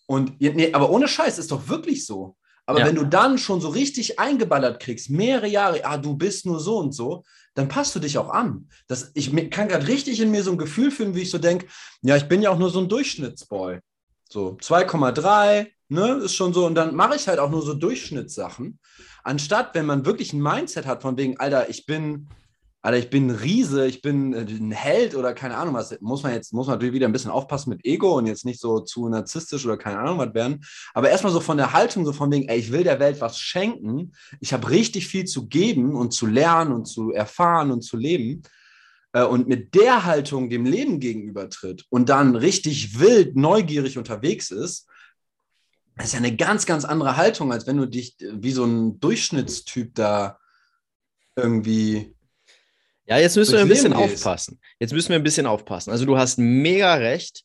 Und nee, aber ohne Scheiß ist doch wirklich so. Aber ja. wenn du dann schon so richtig eingeballert kriegst, mehrere Jahre, ah, du bist nur so und so, dann passt du dich auch an. Das, ich kann gerade richtig in mir so ein Gefühl fühlen, wie ich so denke, ja, ich bin ja auch nur so ein Durchschnittsboy. So 2,3, ne, ist schon so. Und dann mache ich halt auch nur so Durchschnittssachen. Anstatt, wenn man wirklich ein Mindset hat von wegen, Alter, ich bin Alter, ich bin ein Riese, ich bin äh, ein Held oder keine Ahnung was. Muss man jetzt, muss man natürlich wieder ein bisschen aufpassen mit Ego und jetzt nicht so zu narzisstisch oder keine Ahnung was werden. Aber erstmal so von der Haltung, so von wegen, ey, ich will der Welt was schenken. Ich habe richtig viel zu geben und zu lernen und zu erfahren und zu leben. Äh, und mit der Haltung dem Leben gegenübertritt und dann richtig wild, neugierig unterwegs ist, das ist ja eine ganz, ganz andere Haltung, als wenn du dich wie so ein Durchschnittstyp da irgendwie ja, jetzt müssen wir ein bisschen aufpassen. Jetzt müssen wir ein bisschen aufpassen. Also du hast mega recht,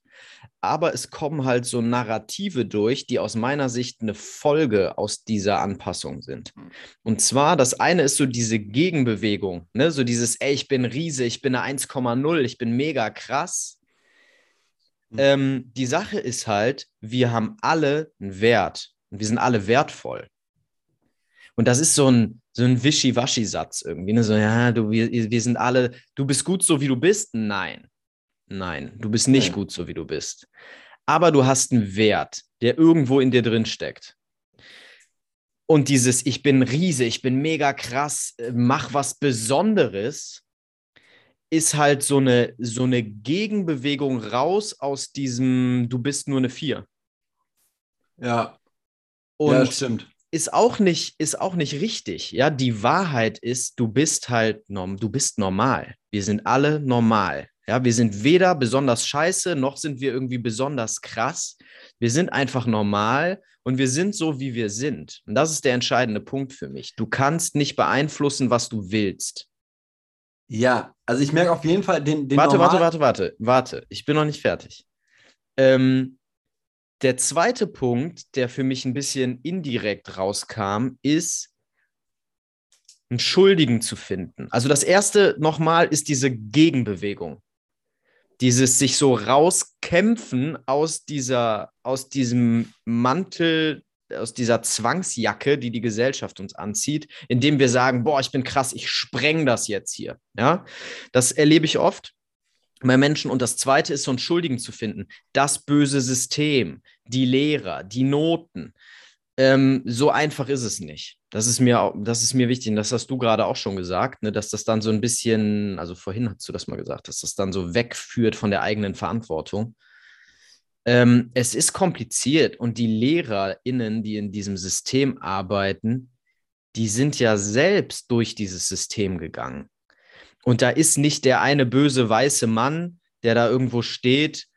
aber es kommen halt so Narrative durch, die aus meiner Sicht eine Folge aus dieser Anpassung sind. Und zwar, das eine ist so diese Gegenbewegung, ne? so dieses, ey, ich bin Riese, ich bin eine 1,0, ich bin mega krass. Mhm. Ähm, die Sache ist halt, wir haben alle einen Wert und wir sind alle wertvoll. Und das ist so ein, so ein Wischiwaschi-Satz irgendwie. Ne? So, ja, du, wir, wir sind alle, du bist gut so, wie du bist. Nein. Nein, du bist nicht gut so, wie du bist. Aber du hast einen Wert, der irgendwo in dir drin steckt. Und dieses, ich bin Riese, ich bin mega krass, äh, mach was Besonderes, ist halt so eine, so eine Gegenbewegung raus aus diesem, du bist nur eine Vier. Ja. Und ja, stimmt ist auch nicht, ist auch nicht richtig. Ja, die Wahrheit ist, du bist halt, du bist normal. Wir sind alle normal. Ja, wir sind weder besonders scheiße, noch sind wir irgendwie besonders krass. Wir sind einfach normal und wir sind so, wie wir sind. Und das ist der entscheidende Punkt für mich. Du kannst nicht beeinflussen, was du willst. Ja, also ich merke auf jeden Fall den. den warte, warte, warte, warte, warte. Ich bin noch nicht fertig. Ähm, der zweite Punkt, der für mich ein bisschen indirekt rauskam, ist, einen Schuldigen zu finden. Also das erste nochmal ist diese Gegenbewegung. Dieses sich so rauskämpfen aus dieser, aus diesem Mantel, aus dieser Zwangsjacke, die die Gesellschaft uns anzieht, indem wir sagen, boah, ich bin krass, ich spreng das jetzt hier. Ja, das erlebe ich oft bei Menschen. Und das Zweite ist, so einen Schuldigen zu finden. Das böse System, die Lehrer, die Noten. Ähm, so einfach ist es nicht. Das ist mir, das ist mir wichtig. Und das hast du gerade auch schon gesagt, ne, dass das dann so ein bisschen, also vorhin hast du das mal gesagt, dass das dann so wegführt von der eigenen Verantwortung. Ähm, es ist kompliziert und die LehrerInnen, die in diesem System arbeiten, die sind ja selbst durch dieses System gegangen. Und da ist nicht der eine böse weiße Mann, der da irgendwo steht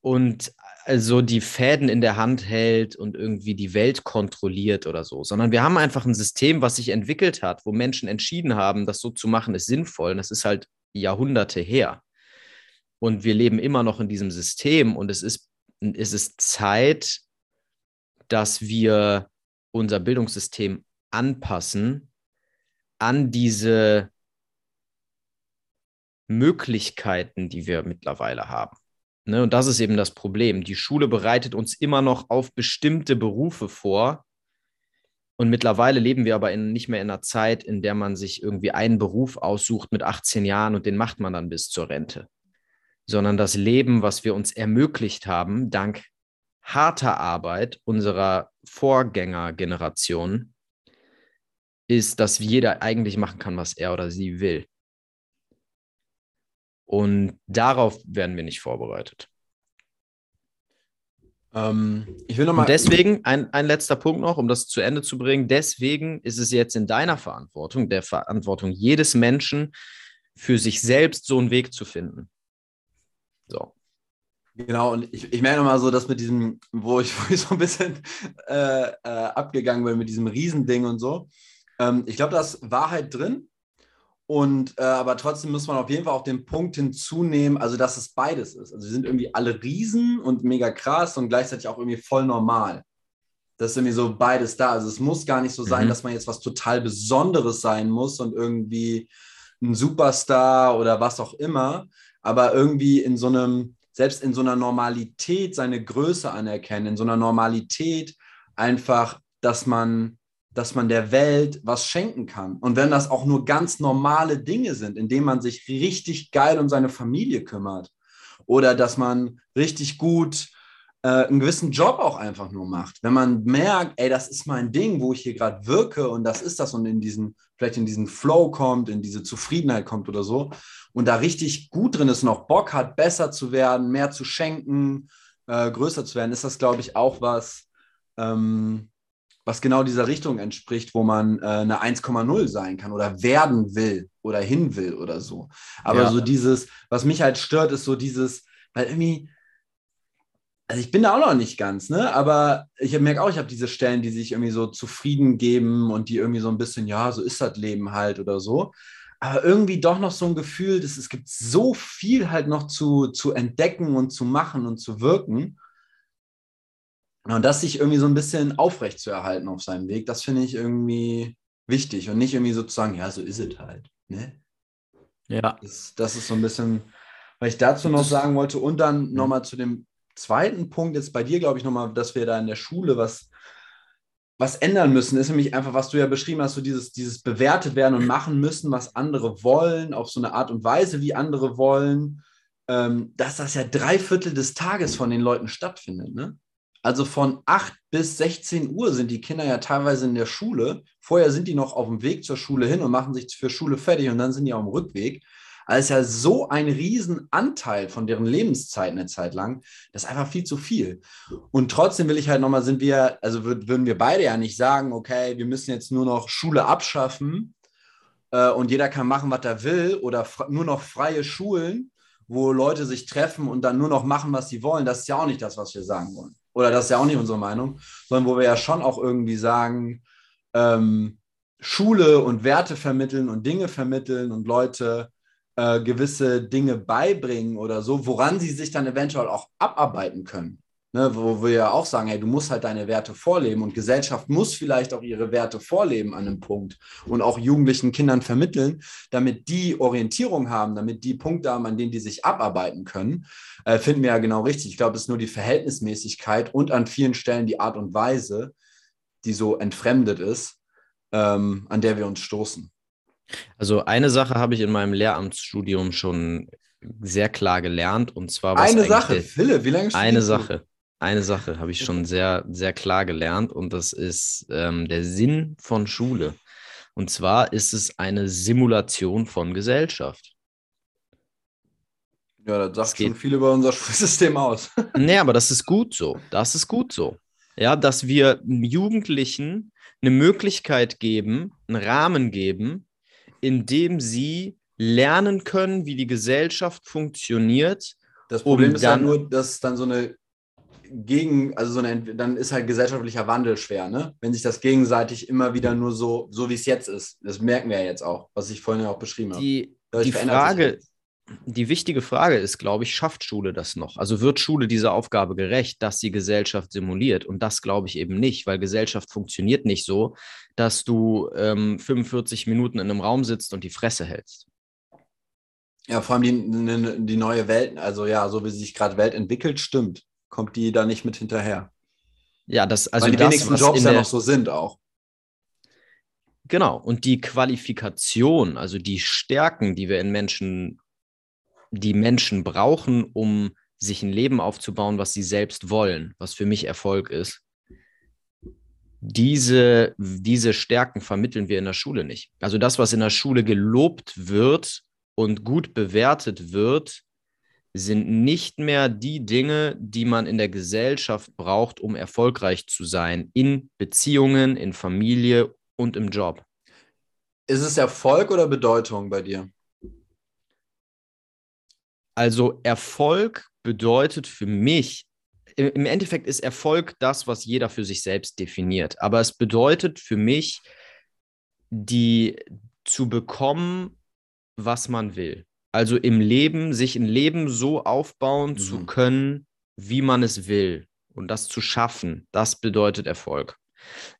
und also die Fäden in der Hand hält und irgendwie die Welt kontrolliert oder so, sondern wir haben einfach ein System, was sich entwickelt hat, wo Menschen entschieden haben, das so zu machen, ist sinnvoll. Und das ist halt Jahrhunderte her. Und wir leben immer noch in diesem System und es ist, es ist Zeit, dass wir unser Bildungssystem anpassen an diese Möglichkeiten, die wir mittlerweile haben. Ne, und das ist eben das Problem. Die Schule bereitet uns immer noch auf bestimmte Berufe vor. Und mittlerweile leben wir aber in, nicht mehr in einer Zeit, in der man sich irgendwie einen Beruf aussucht mit 18 Jahren und den macht man dann bis zur Rente. Sondern das Leben, was wir uns ermöglicht haben, dank harter Arbeit unserer Vorgängergeneration, ist, dass jeder eigentlich machen kann, was er oder sie will. Und darauf werden wir nicht vorbereitet. Ähm, ich will noch mal Und deswegen, ein, ein letzter Punkt noch, um das zu Ende zu bringen. Deswegen ist es jetzt in deiner Verantwortung, der Verantwortung jedes Menschen, für sich selbst so einen Weg zu finden. So. Genau, und ich, ich merke mal so, dass mit diesem, wo ich, *laughs* wo ich so ein bisschen äh, äh, abgegangen bin mit diesem Riesending und so. Ähm, ich glaube, da ist Wahrheit drin. Und äh, aber trotzdem muss man auf jeden Fall auch den Punkt hinzunehmen, also dass es beides ist. Also sie sind irgendwie alle Riesen und mega krass und gleichzeitig auch irgendwie voll normal. Das ist irgendwie so beides da. Also es muss gar nicht so sein, mhm. dass man jetzt was total Besonderes sein muss und irgendwie ein Superstar oder was auch immer, aber irgendwie in so einem, selbst in so einer Normalität seine Größe anerkennen, in so einer Normalität einfach, dass man dass man der Welt was schenken kann. Und wenn das auch nur ganz normale Dinge sind, indem man sich richtig geil um seine Familie kümmert oder dass man richtig gut äh, einen gewissen Job auch einfach nur macht. Wenn man merkt, ey, das ist mein Ding, wo ich hier gerade wirke und das ist das und in diesen, vielleicht in diesen Flow kommt, in diese Zufriedenheit kommt oder so und da richtig gut drin ist auch Bock hat, besser zu werden, mehr zu schenken, äh, größer zu werden, ist das, glaube ich, auch was, ähm, was genau dieser Richtung entspricht, wo man äh, eine 1,0 sein kann oder werden will oder hin will oder so. Aber ja. so dieses, was mich halt stört, ist so dieses, weil irgendwie, also ich bin da auch noch nicht ganz, ne? Aber ich merke auch, ich habe diese Stellen, die sich irgendwie so zufrieden geben und die irgendwie so ein bisschen, ja, so ist das Leben halt oder so. Aber irgendwie doch noch so ein Gefühl, dass es gibt so viel halt noch zu, zu entdecken und zu machen und zu wirken. Und das sich irgendwie so ein bisschen aufrecht zu erhalten auf seinem Weg, das finde ich irgendwie wichtig und nicht irgendwie sozusagen, ja, so ist es halt. Ne? Ja. Das, das ist so ein bisschen, was ich dazu noch sagen wollte. Und dann ja. nochmal zu dem zweiten Punkt, jetzt bei dir, glaube ich, nochmal, dass wir da in der Schule was, was ändern müssen, ist nämlich einfach, was du ja beschrieben hast, so dieses, dieses bewertet werden und machen müssen, was andere wollen, auf so eine Art und Weise, wie andere wollen, ähm, dass das ja drei Viertel des Tages von den Leuten stattfindet. Ne? Also von 8 bis 16 Uhr sind die Kinder ja teilweise in der Schule. Vorher sind die noch auf dem Weg zur Schule hin und machen sich für Schule fertig und dann sind die auf dem Rückweg. Also ist ja so ein Riesenanteil von deren Lebenszeit eine Zeit lang. Das ist einfach viel zu viel. Und trotzdem will ich halt nochmal, sind wir, also würden wir beide ja nicht sagen, okay, wir müssen jetzt nur noch Schule abschaffen äh, und jeder kann machen, was er will oder nur noch freie Schulen, wo Leute sich treffen und dann nur noch machen, was sie wollen. Das ist ja auch nicht das, was wir sagen wollen oder das ist ja auch nicht unsere Meinung, sondern wo wir ja schon auch irgendwie sagen, ähm, Schule und Werte vermitteln und Dinge vermitteln und Leute äh, gewisse Dinge beibringen oder so, woran sie sich dann eventuell auch abarbeiten können. Ne, wo wir ja auch sagen, hey, du musst halt deine Werte vorleben und Gesellschaft muss vielleicht auch ihre Werte vorleben an einem Punkt und auch jugendlichen Kindern vermitteln, damit die Orientierung haben, damit die Punkte haben, an denen die sich abarbeiten können, äh, finden wir ja genau richtig. Ich glaube, es ist nur die Verhältnismäßigkeit und an vielen Stellen die Art und Weise, die so entfremdet ist, ähm, an der wir uns stoßen. Also eine Sache habe ich in meinem Lehramtsstudium schon sehr klar gelernt und zwar was eine Sache, Philipp, wie lange Eine Sache eine Sache habe ich schon sehr, sehr klar gelernt und das ist ähm, der Sinn von Schule. Und zwar ist es eine Simulation von Gesellschaft. Ja, das sagt schon viel über unser *laughs* Schulsystem aus. nee, aber das ist gut so. Das ist gut so. Ja, dass wir Jugendlichen eine Möglichkeit geben, einen Rahmen geben, in dem sie lernen können, wie die Gesellschaft funktioniert. Das Problem um ist ja dann- nur, dass dann so eine gegen, also so eine, dann ist halt gesellschaftlicher Wandel schwer, ne? Wenn sich das gegenseitig immer wieder nur so, so wie es jetzt ist. Das merken wir ja jetzt auch, was ich vorhin ja auch beschrieben habe. Die, Frage, die wichtige Frage ist, glaube ich, schafft Schule das noch? Also wird Schule dieser Aufgabe gerecht, dass sie Gesellschaft simuliert? Und das glaube ich eben nicht, weil Gesellschaft funktioniert nicht so, dass du ähm, 45 Minuten in einem Raum sitzt und die Fresse hältst. Ja, vor allem die, die neue Welt, also ja, so wie sich gerade Welt entwickelt, stimmt. Kommt die da nicht mit hinterher. Ja, das also Weil die das, wenigsten Jobs ja noch so sind auch. Genau. Und die Qualifikation, also die Stärken, die wir in Menschen, die Menschen brauchen, um sich ein Leben aufzubauen, was sie selbst wollen, was für mich Erfolg ist. Diese, diese Stärken vermitteln wir in der Schule nicht. Also das, was in der Schule gelobt wird und gut bewertet wird, sind nicht mehr die Dinge, die man in der Gesellschaft braucht, um erfolgreich zu sein, in Beziehungen, in Familie und im Job. Ist es Erfolg oder Bedeutung bei dir? Also Erfolg bedeutet für mich, im Endeffekt ist Erfolg das, was jeder für sich selbst definiert. Aber es bedeutet für mich, die zu bekommen, was man will. Also im Leben, sich ein Leben so aufbauen zu Mhm. können, wie man es will. Und das zu schaffen, das bedeutet Erfolg.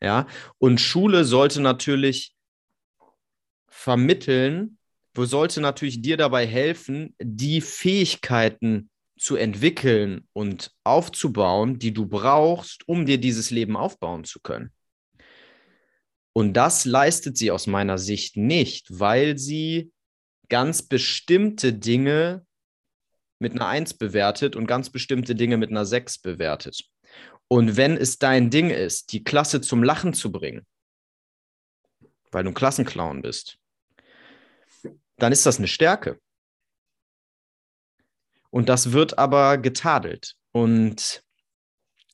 Ja, und Schule sollte natürlich vermitteln, wo sollte natürlich dir dabei helfen, die Fähigkeiten zu entwickeln und aufzubauen, die du brauchst, um dir dieses Leben aufbauen zu können. Und das leistet sie aus meiner Sicht nicht, weil sie ganz bestimmte Dinge mit einer 1 bewertet und ganz bestimmte Dinge mit einer 6 bewertet. Und wenn es dein Ding ist, die Klasse zum Lachen zu bringen, weil du ein Klassenclown bist, dann ist das eine Stärke. Und das wird aber getadelt und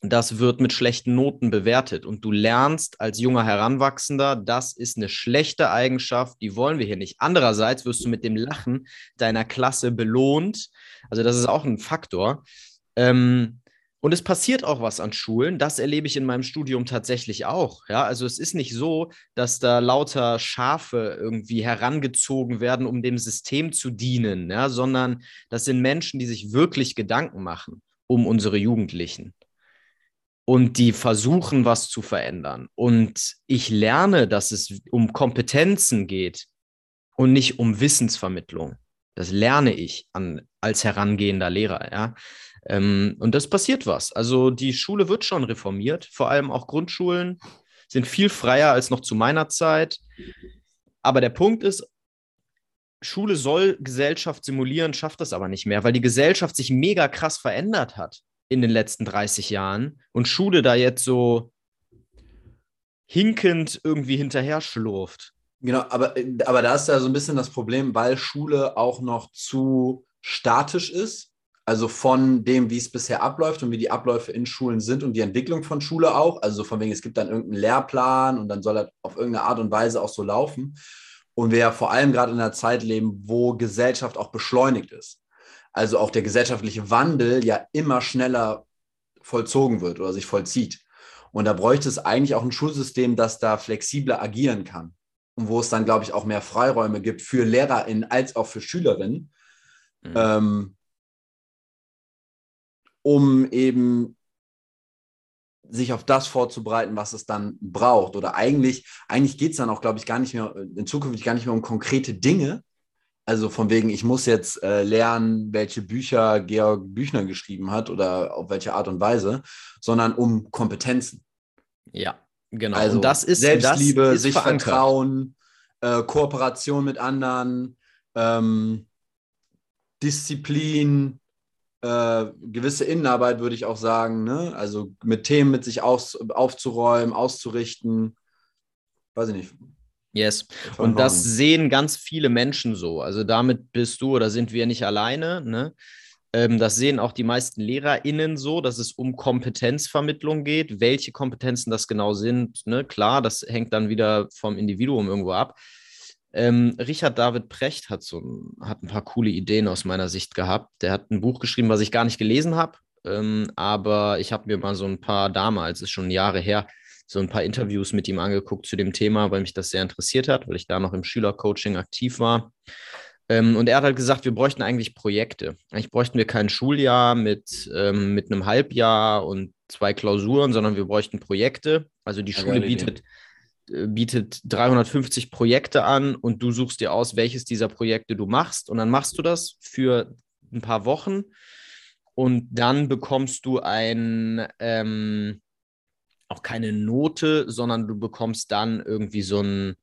das wird mit schlechten Noten bewertet. Und du lernst als junger Heranwachsender, das ist eine schlechte Eigenschaft, die wollen wir hier nicht. Andererseits wirst du mit dem Lachen deiner Klasse belohnt. Also das ist auch ein Faktor. Ähm, und es passiert auch was an Schulen. Das erlebe ich in meinem Studium tatsächlich auch. Ja, also es ist nicht so, dass da lauter Schafe irgendwie herangezogen werden, um dem System zu dienen, ja, sondern das sind Menschen, die sich wirklich Gedanken machen um unsere Jugendlichen und die versuchen, was zu verändern. Und ich lerne, dass es um Kompetenzen geht und nicht um Wissensvermittlung. Das lerne ich an, als herangehender Lehrer, ja. Ähm, und das passiert was. Also die Schule wird schon reformiert, vor allem auch Grundschulen sind viel freier als noch zu meiner Zeit. Aber der Punkt ist, Schule soll Gesellschaft simulieren, schafft das aber nicht mehr, weil die Gesellschaft sich mega krass verändert hat in den letzten 30 Jahren und Schule da jetzt so hinkend irgendwie hinterher schlurft. Genau, aber, aber da ist ja so ein bisschen das Problem, weil Schule auch noch zu statisch ist. Also von dem, wie es bisher abläuft und wie die Abläufe in Schulen sind und die Entwicklung von Schule auch. Also von wegen, es gibt dann irgendeinen Lehrplan und dann soll er auf irgendeine Art und Weise auch so laufen. Und wir ja vor allem gerade in einer Zeit leben, wo Gesellschaft auch beschleunigt ist. Also auch der gesellschaftliche Wandel ja immer schneller vollzogen wird oder sich vollzieht. Und da bräuchte es eigentlich auch ein Schulsystem, das da flexibler agieren kann und wo es dann, glaube ich, auch mehr Freiräume gibt für LehrerInnen als auch für SchülerInnen, Mhm. ähm, um eben sich auf das vorzubereiten, was es dann braucht. Oder eigentlich, eigentlich geht es dann auch, glaube ich, gar nicht mehr, in Zukunft gar nicht mehr um konkrete Dinge. Also von wegen, ich muss jetzt äh, lernen, welche Bücher Georg Büchner geschrieben hat oder auf welche Art und Weise, sondern um Kompetenzen. Ja, genau. Also und das ist Selbstliebe, das ist sich verankert. vertrauen, äh, Kooperation mit anderen, ähm, Disziplin, äh, gewisse Innenarbeit, würde ich auch sagen. Ne? Also mit Themen mit sich aus, aufzuräumen, auszurichten. Weiß ich nicht. Yes. Und das sehen ganz viele Menschen so. Also damit bist du oder sind wir nicht alleine. Ne? Ähm, das sehen auch die meisten LehrerInnen so, dass es um Kompetenzvermittlung geht. Welche Kompetenzen das genau sind, ne? klar, das hängt dann wieder vom Individuum irgendwo ab. Ähm, Richard David Precht hat so ein, hat ein paar coole Ideen aus meiner Sicht gehabt. Der hat ein Buch geschrieben, was ich gar nicht gelesen habe, ähm, aber ich habe mir mal so ein paar damals, ist schon Jahre her, so ein paar Interviews mit ihm angeguckt zu dem Thema, weil mich das sehr interessiert hat, weil ich da noch im Schülercoaching aktiv war. Ähm, und er hat halt gesagt, wir bräuchten eigentlich Projekte. Eigentlich bräuchten wir kein Schuljahr mit, ähm, mit einem Halbjahr und zwei Klausuren, sondern wir bräuchten Projekte. Also die ja, Schule bietet, äh, bietet 350 Projekte an und du suchst dir aus, welches dieser Projekte du machst. Und dann machst du das für ein paar Wochen und dann bekommst du ein, ähm, auch keine Note, sondern du bekommst dann irgendwie so ein,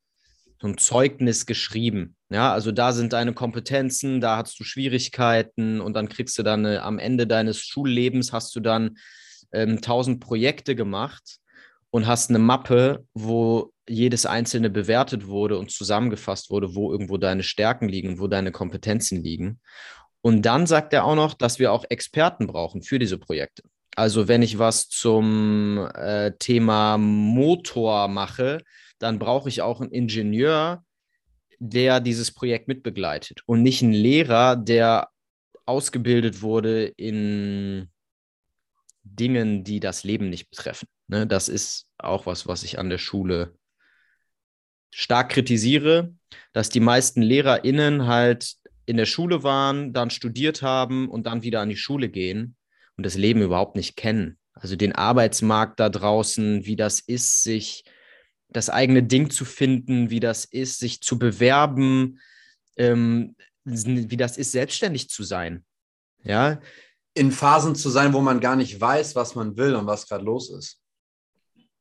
so ein Zeugnis geschrieben. Ja, also da sind deine Kompetenzen, da hast du Schwierigkeiten und dann kriegst du dann äh, am Ende deines Schullebens hast du dann ähm, 1000 Projekte gemacht und hast eine Mappe, wo jedes einzelne bewertet wurde und zusammengefasst wurde, wo irgendwo deine Stärken liegen wo deine Kompetenzen liegen. Und dann sagt er auch noch, dass wir auch Experten brauchen für diese Projekte. Also wenn ich was zum äh, Thema Motor mache, dann brauche ich auch einen Ingenieur, der dieses Projekt mitbegleitet und nicht einen Lehrer, der ausgebildet wurde in Dingen, die das Leben nicht betreffen. Ne, das ist auch was, was ich an der Schule stark kritisiere, dass die meisten LehrerInnen halt in der Schule waren, dann studiert haben und dann wieder an die Schule gehen und das Leben überhaupt nicht kennen. Also den Arbeitsmarkt da draußen, wie das ist, sich das eigene Ding zu finden, wie das ist, sich zu bewerben, ähm, wie das ist, selbstständig zu sein. Ja. In Phasen zu sein, wo man gar nicht weiß, was man will und was gerade los ist.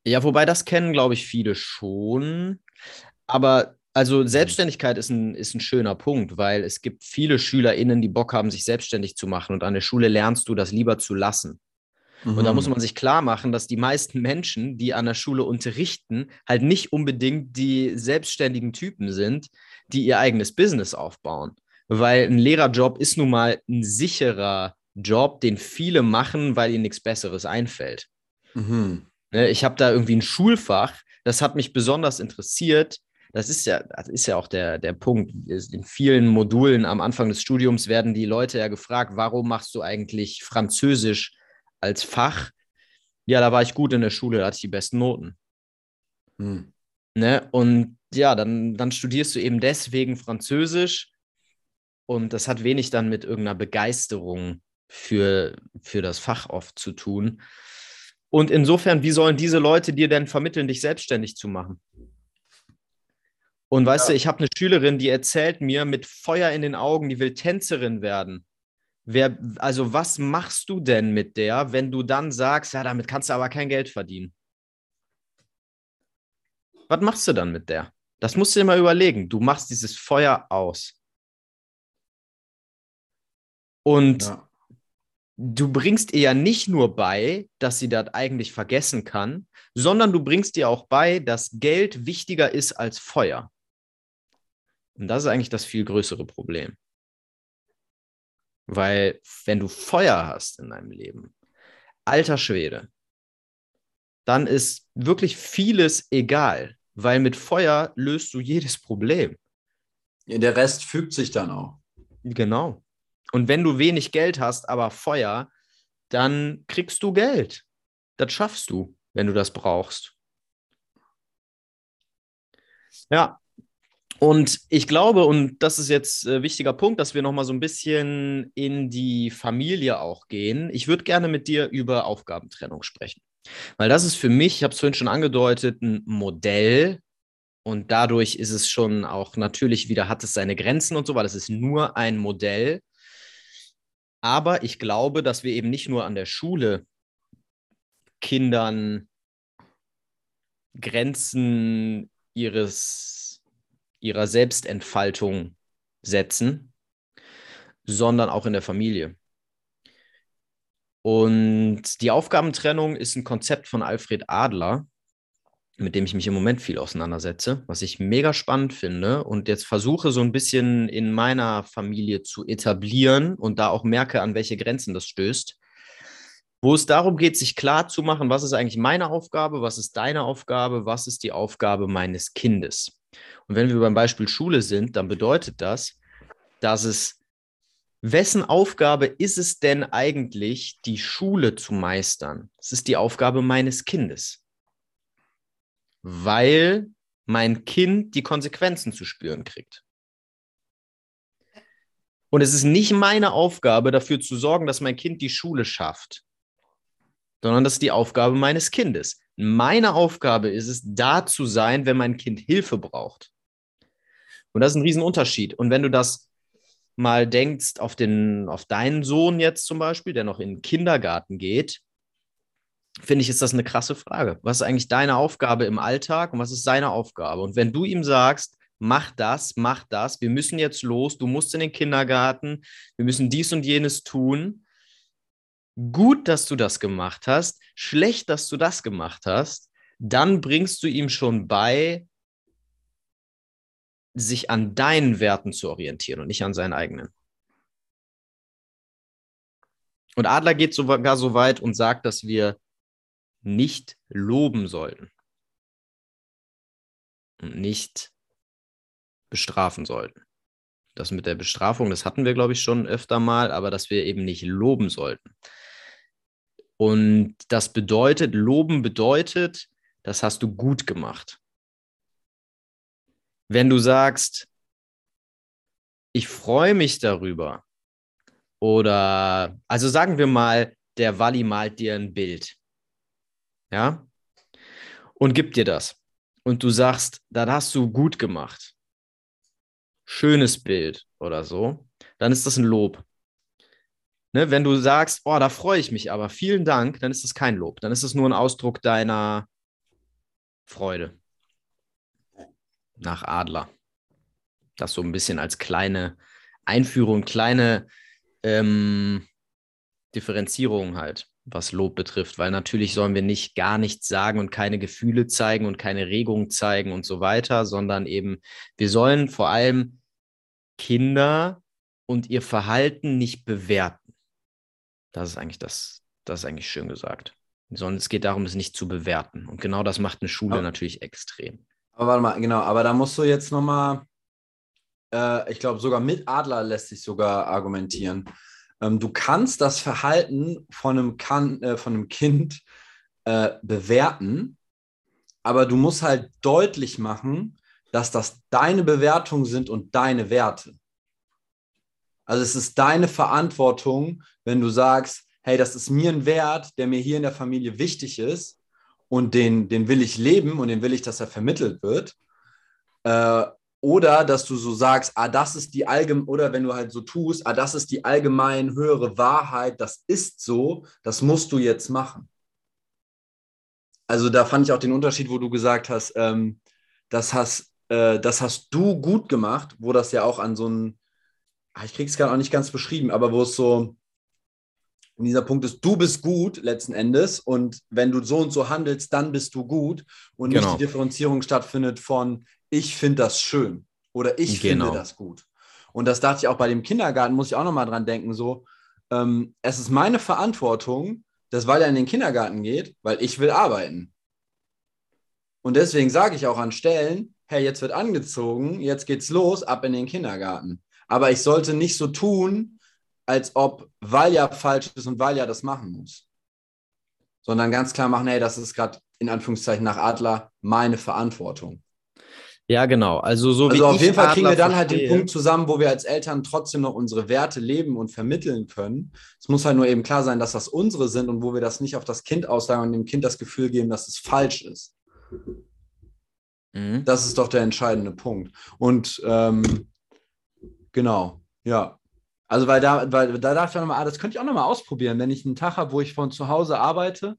Ja, wobei das kennen, glaube ich, viele schon. Aber also mhm. Selbstständigkeit ist ein, ist ein schöner Punkt, weil es gibt viele SchülerInnen, die Bock haben, sich selbstständig zu machen. Und an der Schule lernst du das lieber zu lassen. Mhm. Und da muss mhm. man sich klar machen, dass die meisten Menschen, die an der Schule unterrichten, halt nicht unbedingt die selbstständigen Typen sind, die ihr eigenes Business aufbauen. Weil ein Lehrerjob ist nun mal ein sicherer Job, den viele machen, weil ihnen nichts Besseres einfällt. Mhm. Ne, ich habe da irgendwie ein Schulfach, das hat mich besonders interessiert. Das ist ja, das ist ja auch der, der Punkt. In vielen Modulen am Anfang des Studiums werden die Leute ja gefragt, warum machst du eigentlich Französisch als Fach, ja, da war ich gut in der Schule, da hatte ich die besten Noten. Hm. Ne? Und ja, dann, dann studierst du eben deswegen Französisch und das hat wenig dann mit irgendeiner Begeisterung für, für das Fach oft zu tun. Und insofern, wie sollen diese Leute dir denn vermitteln, dich selbstständig zu machen? Und weißt ja. du, ich habe eine Schülerin, die erzählt mir mit Feuer in den Augen, die will Tänzerin werden. Wer, also was machst du denn mit der, wenn du dann sagst, ja, damit kannst du aber kein Geld verdienen? Was machst du dann mit der? Das musst du dir mal überlegen. Du machst dieses Feuer aus. Und ja. du bringst ihr ja nicht nur bei, dass sie das eigentlich vergessen kann, sondern du bringst ihr auch bei, dass Geld wichtiger ist als Feuer. Und das ist eigentlich das viel größere Problem. Weil wenn du Feuer hast in deinem Leben, alter Schwede, dann ist wirklich vieles egal, weil mit Feuer löst du jedes Problem. Der Rest fügt sich dann auch. Genau. Und wenn du wenig Geld hast, aber Feuer, dann kriegst du Geld. Das schaffst du, wenn du das brauchst. Ja, und ich glaube, und das ist jetzt ein äh, wichtiger Punkt, dass wir nochmal so ein bisschen in die Familie auch gehen. Ich würde gerne mit dir über Aufgabentrennung sprechen. Weil das ist für mich, ich habe es vorhin schon angedeutet, ein Modell. Und dadurch ist es schon auch natürlich wieder, hat es seine Grenzen und so, weil es ist nur ein Modell. Aber ich glaube, dass wir eben nicht nur an der Schule Kindern Grenzen ihres ihrer Selbstentfaltung setzen, sondern auch in der Familie. Und die Aufgabentrennung ist ein Konzept von Alfred Adler, mit dem ich mich im Moment viel auseinandersetze, was ich mega spannend finde und jetzt versuche so ein bisschen in meiner Familie zu etablieren und da auch merke, an welche Grenzen das stößt, wo es darum geht, sich klar zu machen, was ist eigentlich meine Aufgabe, was ist deine Aufgabe, was ist die Aufgabe meines Kindes. Und wenn wir beim Beispiel Schule sind, dann bedeutet das, dass es, wessen Aufgabe ist es denn eigentlich, die Schule zu meistern? Es ist die Aufgabe meines Kindes. Weil mein Kind die Konsequenzen zu spüren kriegt. Und es ist nicht meine Aufgabe, dafür zu sorgen, dass mein Kind die Schule schafft, sondern das ist die Aufgabe meines Kindes. Meine Aufgabe ist es, da zu sein, wenn mein Kind Hilfe braucht. Und das ist ein Riesenunterschied. Und wenn du das mal denkst auf, den, auf deinen Sohn jetzt zum Beispiel, der noch in den Kindergarten geht, finde ich, ist das eine krasse Frage. Was ist eigentlich deine Aufgabe im Alltag und was ist seine Aufgabe? Und wenn du ihm sagst, mach das, mach das, wir müssen jetzt los, du musst in den Kindergarten, wir müssen dies und jenes tun. Gut, dass du das gemacht hast, schlecht, dass du das gemacht hast, dann bringst du ihm schon bei, sich an deinen Werten zu orientieren und nicht an seinen eigenen. Und Adler geht sogar so weit und sagt, dass wir nicht loben sollten und nicht bestrafen sollten. Das mit der Bestrafung, das hatten wir, glaube ich, schon öfter mal, aber dass wir eben nicht loben sollten. Und das bedeutet, loben bedeutet, das hast du gut gemacht. Wenn du sagst, ich freue mich darüber, oder, also sagen wir mal, der Walli malt dir ein Bild, ja, und gibt dir das. Und du sagst, das hast du gut gemacht schönes Bild oder so, dann ist das ein Lob. Ne, wenn du sagst, oh, da freue ich mich aber, vielen Dank, dann ist das kein Lob. Dann ist es nur ein Ausdruck deiner Freude. Nach Adler. Das so ein bisschen als kleine Einführung, kleine ähm, Differenzierung halt was Lob betrifft, weil natürlich sollen wir nicht gar nichts sagen und keine Gefühle zeigen und keine Regung zeigen und so weiter, sondern eben, wir sollen vor allem Kinder und ihr Verhalten nicht bewerten. Das ist eigentlich das, das ist eigentlich schön gesagt. Sondern es geht darum, es nicht zu bewerten. Und genau das macht eine Schule aber, natürlich extrem. Aber warte mal, genau, aber da musst du jetzt nochmal, äh, ich glaube, sogar mit Adler lässt sich sogar argumentieren. Ähm, du kannst das Verhalten von einem, kan äh, von einem Kind äh, bewerten, aber du musst halt deutlich machen, dass das deine Bewertungen sind und deine Werte. Also es ist deine Verantwortung, wenn du sagst, hey, das ist mir ein Wert, der mir hier in der Familie wichtig ist und den, den will ich leben und den will ich, dass er vermittelt wird. Äh, oder dass du so sagst, ah, das ist die allgemeine, oder wenn du halt so tust, ah, das ist die allgemein höhere Wahrheit, das ist so, das musst du jetzt machen. Also da fand ich auch den Unterschied, wo du gesagt hast, ähm, das, hast äh, das hast du gut gemacht, wo das ja auch an so einem, ah, ich kriege es gerade auch nicht ganz beschrieben, aber wo es so, und dieser Punkt ist, du bist gut letzten Endes und wenn du so und so handelst, dann bist du gut und genau. nicht die Differenzierung stattfindet von, ich finde das schön oder ich genau. finde das gut. Und das dachte ich auch bei dem Kindergarten, muss ich auch nochmal dran denken, so, ähm, es ist meine Verantwortung, dass weil er in den Kindergarten geht, weil ich will arbeiten. Und deswegen sage ich auch an Stellen, hey, jetzt wird angezogen, jetzt geht's los, ab in den Kindergarten. Aber ich sollte nicht so tun, als ob Valja falsch ist und Valja das machen muss. Sondern ganz klar machen, hey, das ist gerade in Anführungszeichen nach Adler meine Verantwortung. Ja, genau. Also so also auf jeden Fall kriegen wir dann verstehe. halt den Punkt zusammen, wo wir als Eltern trotzdem noch unsere Werte leben und vermitteln können. Es muss halt nur eben klar sein, dass das unsere sind und wo wir das nicht auf das Kind auslagern und dem Kind das Gefühl geben, dass es falsch ist. Mhm. Das ist doch der entscheidende Punkt. Und ähm, genau, ja. Also weil da, weil da dachte ich nochmal, ah, das könnte ich auch nochmal ausprobieren, wenn ich einen Tag habe, wo ich von zu Hause arbeite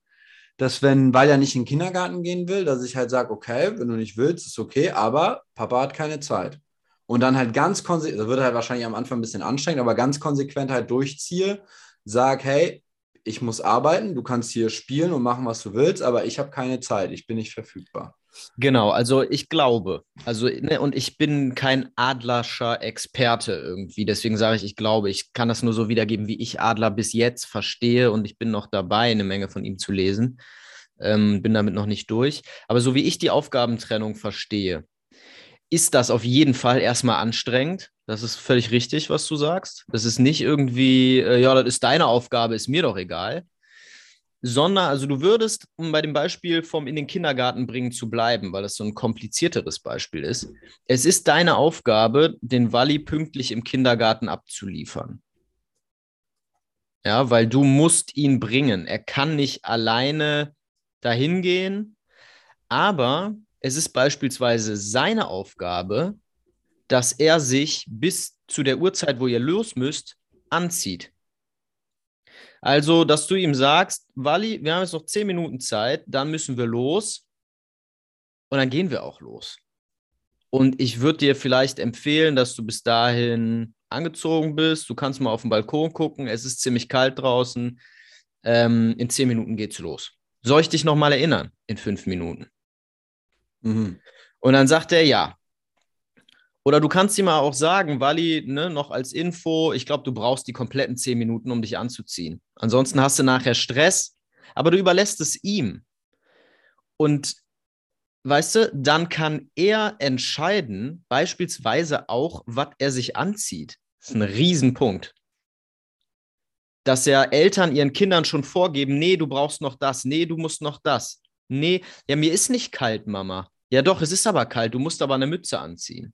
dass wenn, weil er nicht in den Kindergarten gehen will, dass ich halt sage, okay, wenn du nicht willst, ist okay, aber Papa hat keine Zeit. Und dann halt ganz konsequent, das wird halt wahrscheinlich am Anfang ein bisschen anstrengend, aber ganz konsequent halt durchziehe, sag, hey, ich muss arbeiten, du kannst hier spielen und machen, was du willst, aber ich habe keine Zeit, ich bin nicht verfügbar. Genau, also ich glaube, also ne, und ich bin kein Adlerscher Experte irgendwie, deswegen sage ich, ich glaube, ich kann das nur so wiedergeben, wie ich Adler bis jetzt verstehe und ich bin noch dabei, eine Menge von ihm zu lesen, ähm, bin damit noch nicht durch. Aber so wie ich die Aufgabentrennung verstehe, ist das auf jeden Fall erstmal anstrengend. Das ist völlig richtig, was du sagst. Das ist nicht irgendwie, äh, ja, das ist deine Aufgabe, ist mir doch egal. Sondern, also du würdest, um bei dem Beispiel vom in den Kindergarten bringen zu bleiben, weil das so ein komplizierteres Beispiel ist, es ist deine Aufgabe, den Walli pünktlich im Kindergarten abzuliefern. Ja, weil du musst ihn bringen. Er kann nicht alleine dahin gehen, aber es ist beispielsweise seine Aufgabe, dass er sich bis zu der Uhrzeit, wo ihr los müsst, anzieht. Also, dass du ihm sagst, Wally, wir haben jetzt noch zehn Minuten Zeit, dann müssen wir los und dann gehen wir auch los. Und ich würde dir vielleicht empfehlen, dass du bis dahin angezogen bist. Du kannst mal auf den Balkon gucken. Es ist ziemlich kalt draußen. Ähm, in zehn Minuten geht's los. Soll ich dich nochmal erinnern? In fünf Minuten. Mhm. Und dann sagt er ja. Oder du kannst ihm auch sagen, Wally, ne, noch als Info, ich glaube, du brauchst die kompletten zehn Minuten, um dich anzuziehen. Ansonsten hast du nachher Stress, aber du überlässt es ihm. Und weißt du, dann kann er entscheiden, beispielsweise auch, was er sich anzieht. Das ist ein Riesenpunkt. Dass ja Eltern ihren Kindern schon vorgeben, nee, du brauchst noch das, nee, du musst noch das. Nee, ja, mir ist nicht kalt, Mama. Ja, doch, es ist aber kalt, du musst aber eine Mütze anziehen.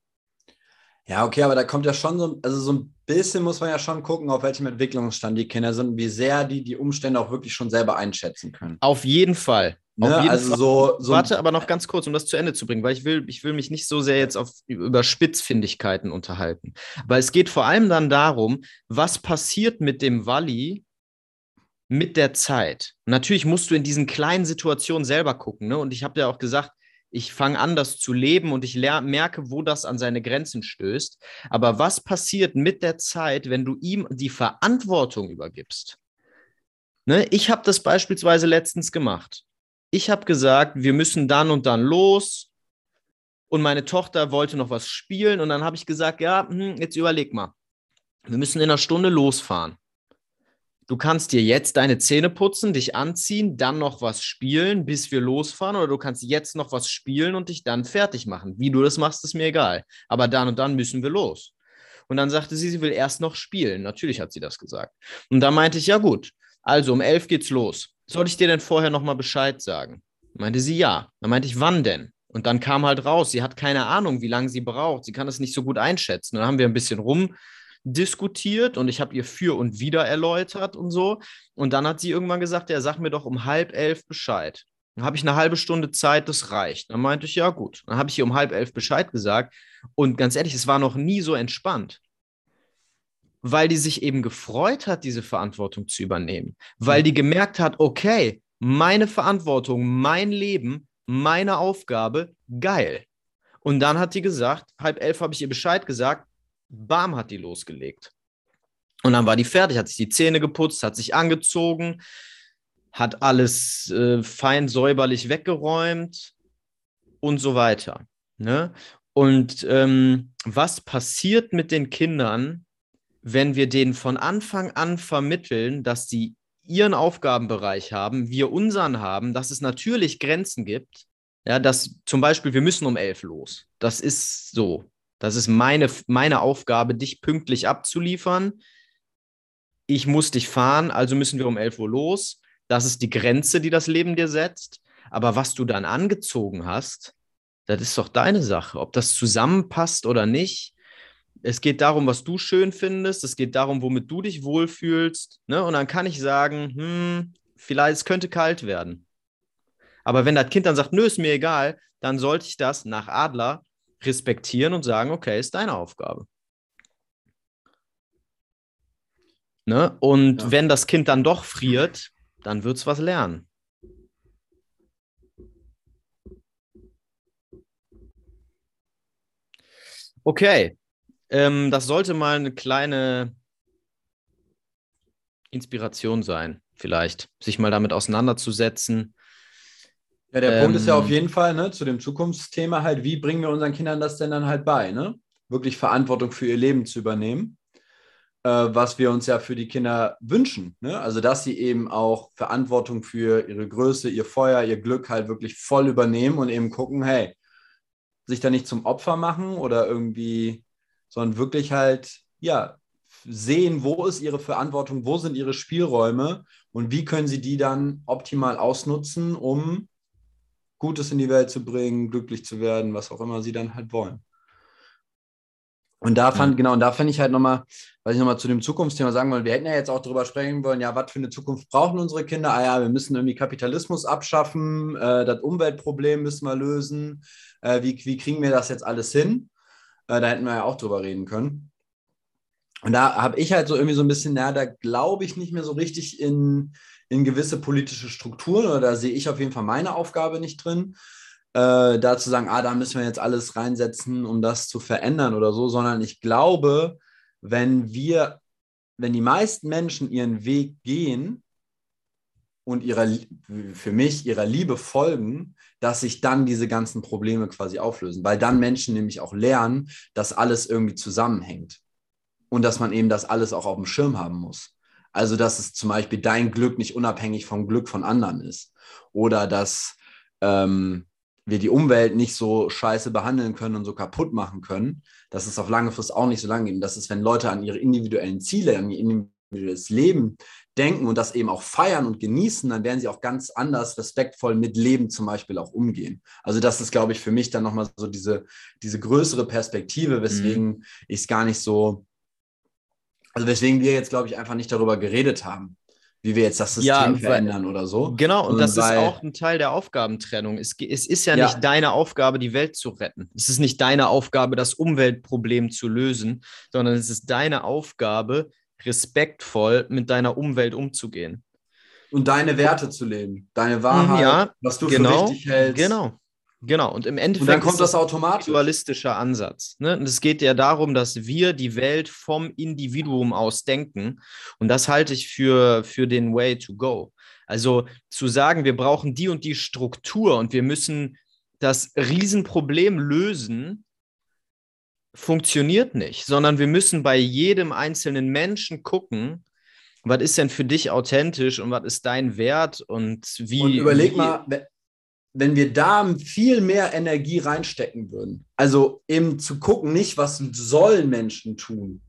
Ja, okay, aber da kommt ja schon so, also so ein bisschen muss man ja schon gucken, auf welchem Entwicklungsstand die Kinder sind, wie sehr die die Umstände auch wirklich schon selber einschätzen können. Auf jeden Fall. Ne? also Fall. So, so Warte aber noch ganz kurz, um das zu Ende zu bringen, weil ich will, ich will mich nicht so sehr jetzt auf, über Spitzfindigkeiten unterhalten. Weil es geht vor allem dann darum, was passiert mit dem Walli mit der Zeit. natürlich musst du in diesen kleinen Situationen selber gucken. Ne? Und ich habe ja auch gesagt, ich fange an, das zu leben und ich merke, wo das an seine Grenzen stößt. Aber was passiert mit der Zeit, wenn du ihm die Verantwortung übergibst? Ne? Ich habe das beispielsweise letztens gemacht ich habe gesagt, wir müssen dann und dann los. Und meine Tochter wollte noch was spielen. Und dann habe ich gesagt, ja, hm, jetzt überleg mal. Wir müssen in einer Stunde losfahren. Du kannst dir jetzt deine Zähne putzen, dich anziehen, dann noch was spielen, bis wir losfahren. Oder du kannst jetzt noch was spielen und dich dann fertig machen. Wie du das machst, ist mir egal. Aber dann und dann müssen wir los. Und dann sagte sie, sie will erst noch spielen. Natürlich hat sie das gesagt. Und da meinte ich, ja gut, also um elf geht's los soll ich dir denn vorher nochmal Bescheid sagen? Meinte sie ja. Dann meinte ich, wann denn? Und dann kam halt raus, sie hat keine Ahnung, wie lange sie braucht. Sie kann das nicht so gut einschätzen. Dann haben wir ein bisschen rumdiskutiert und ich habe ihr für und wider erläutert und so. Und dann hat sie irgendwann gesagt, ja, sag mir doch um halb elf Bescheid. Dann habe ich eine halbe Stunde Zeit, das reicht. Dann meinte ich, ja gut. Dann habe ich ihr um halb elf Bescheid gesagt. Und ganz ehrlich, es war noch nie so entspannt weil die sich eben gefreut hat, diese Verantwortung zu übernehmen, weil die gemerkt hat, okay, meine Verantwortung, mein Leben, meine Aufgabe, geil. Und dann hat die gesagt, halb elf habe ich ihr Bescheid gesagt, bam, hat die losgelegt. Und dann war die fertig, hat sich die Zähne geputzt, hat sich angezogen, hat alles äh, fein säuberlich weggeräumt und so weiter. Ne? Und ähm, was passiert mit den Kindern, wenn wir denen von Anfang an vermitteln, dass sie ihren Aufgabenbereich haben, wir unseren haben, dass es natürlich Grenzen gibt. Ja, dass zum Beispiel, wir müssen um elf los. Das ist so. Das ist meine, meine Aufgabe, dich pünktlich abzuliefern. Ich muss dich fahren, also müssen wir um elf Uhr los. Das ist die Grenze, die das Leben dir setzt. Aber was du dann angezogen hast, das ist doch deine Sache. Ob das zusammenpasst oder nicht, es geht darum, was du schön findest. Es geht darum, womit du dich wohlfühlst. Ne? Und dann kann ich sagen, hm, vielleicht es könnte kalt werden. Aber wenn das Kind dann sagt, nö, ist mir egal, dann sollte ich das nach Adler respektieren und sagen, okay, ist deine Aufgabe. Ne? Und ja. wenn das Kind dann doch friert, dann wird es was lernen. Okay, ähm, das sollte mal eine kleine Inspiration sein, vielleicht, sich mal damit auseinanderzusetzen. Ja, der ähm, Punkt ist ja auf ähm, jeden Fall, ne, zu dem Zukunftsthema halt, wie bringen wir unseren Kindern das denn dann halt bei, ne? Wirklich Verantwortung für ihr Leben zu übernehmen, äh, was wir uns ja für die Kinder wünschen, ne? Also, dass sie eben auch Verantwortung für ihre Größe, ihr Feuer, ihr Glück halt wirklich voll übernehmen und eben gucken, hey, sich da nicht zum Opfer machen oder irgendwie, sondern wirklich halt, ja, sehen, wo ist ihre Verantwortung, wo sind ihre Spielräume und wie können sie die dann optimal ausnutzen, um Gutes in die Welt zu bringen, glücklich zu werden, was auch immer sie dann halt wollen. Und da fand, ja. genau, und da fand ich halt nochmal, was ich nochmal zu dem Zukunftsthema sagen wollte, wir hätten ja jetzt auch darüber sprechen wollen, ja, was für eine Zukunft brauchen unsere Kinder? Ah ja, wir müssen irgendwie Kapitalismus abschaffen, äh, das Umweltproblem müssen wir lösen. Äh, wie, wie kriegen wir das jetzt alles hin? Äh, da hätten wir ja auch drüber reden können. Und da habe ich halt so irgendwie so ein bisschen, na, da glaube ich nicht mehr so richtig in, in gewisse politische Strukturen oder da sehe ich auf jeden Fall meine Aufgabe nicht drin äh, da zu sagen, ah, da müssen wir jetzt alles reinsetzen, um das zu verändern oder so, sondern ich glaube, wenn wir, wenn die meisten Menschen ihren Weg gehen und ihrer, für mich ihrer Liebe folgen, dass sich dann diese ganzen Probleme quasi auflösen, weil dann Menschen nämlich auch lernen, dass alles irgendwie zusammenhängt und dass man eben das alles auch auf dem Schirm haben muss. Also, dass es zum Beispiel dein Glück nicht unabhängig vom Glück von anderen ist oder dass ähm, wir die Umwelt nicht so scheiße behandeln können und so kaputt machen können, dass es auf lange Frist auch nicht so lange geht. Das ist, wenn Leute an ihre individuellen Ziele, an ihr individuelles Leben denken und das eben auch feiern und genießen, dann werden sie auch ganz anders respektvoll mit Leben zum Beispiel auch umgehen. Also das ist, glaube ich, für mich dann nochmal so diese, diese größere Perspektive, weswegen mhm. ich es gar nicht so, also weswegen wir jetzt, glaube ich, einfach nicht darüber geredet haben wie wir jetzt das System ja, verändern oder so. Genau, und, und das weil, ist auch ein Teil der Aufgabentrennung. Es, es ist ja, ja, nicht deine Aufgabe, die Welt zu retten. Es ist nicht deine Aufgabe, das Umweltproblem zu lösen, sondern es ist deine Aufgabe, respektvoll mit deiner Umwelt umzugehen. Und deine Werte zu leben, deine Wahrheit, ja, was du genau, für wichtig hältst. Genau. Genau, und im Endeffekt und dann kommt das automatisch. ein dualistischer Ansatz. Ne? Und es geht ja darum, dass wir die Welt vom Individuum aus denken. Und das halte ich für, für den Way to go. Also zu sagen, wir brauchen die und die Struktur und wir müssen das Riesenproblem lösen, funktioniert nicht, sondern wir müssen bei jedem einzelnen Menschen gucken, was ist denn für dich authentisch und was ist dein Wert und wie. Und überleg wie, mal, wenn wir da viel mehr Energie reinstecken würden, also eben zu gucken, nicht was sollen Menschen tun,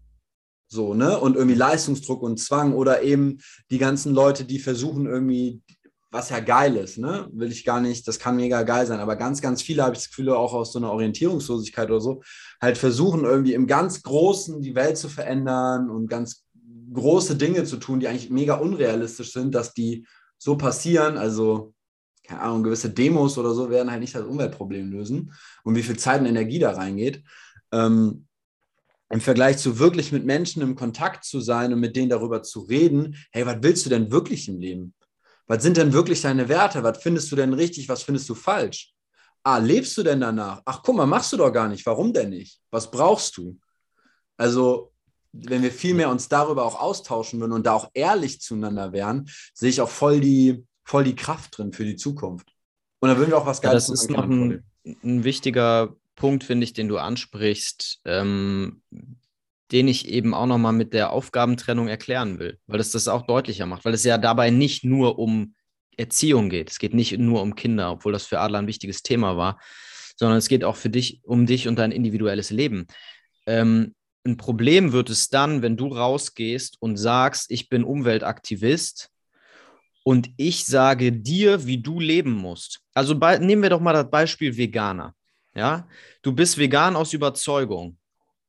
so, ne, und irgendwie Leistungsdruck und Zwang oder eben die ganzen Leute, die versuchen irgendwie, was ja geil ist, ne, will ich gar nicht, das kann mega geil sein, aber ganz, ganz viele habe ich das Gefühl, auch aus so einer Orientierungslosigkeit oder so, halt versuchen irgendwie im ganz Großen die Welt zu verändern und ganz große Dinge zu tun, die eigentlich mega unrealistisch sind, dass die so passieren, also keine Ahnung, gewisse Demos oder so werden halt nicht das Umweltproblem lösen und wie viel Zeit und Energie da reingeht. Ähm, Im Vergleich zu wirklich mit Menschen im Kontakt zu sein und mit denen darüber zu reden, hey, was willst du denn wirklich im Leben? Was sind denn wirklich deine Werte? Was findest du denn richtig? Was findest du falsch? Ah, lebst du denn danach? Ach, guck mal, machst du doch gar nicht. Warum denn nicht? Was brauchst du? Also, wenn wir viel mehr uns darüber auch austauschen würden und da auch ehrlich zueinander wären, sehe ich auch voll die, voll die Kraft drin für die Zukunft. Und da würden wir auch was Geiles ja, Das ist noch ein, ein, wichtiger Punkt, finde ich, den du ansprichst, ähm, den ich eben auch nochmal mit der Aufgabentrennung erklären will, weil das das auch deutlicher macht, weil es ja dabei nicht nur um Erziehung geht. Es geht nicht nur um Kinder, obwohl das für Adler ein wichtiges Thema war, sondern es geht auch für dich um dich und dein individuelles Leben. Ähm, ein Problem wird es dann, wenn du rausgehst und sagst, ich bin Umweltaktivist und ich sage dir, wie du leben musst. Also nehmen wir doch mal das Beispiel Veganer. Ja, du bist vegan aus Überzeugung.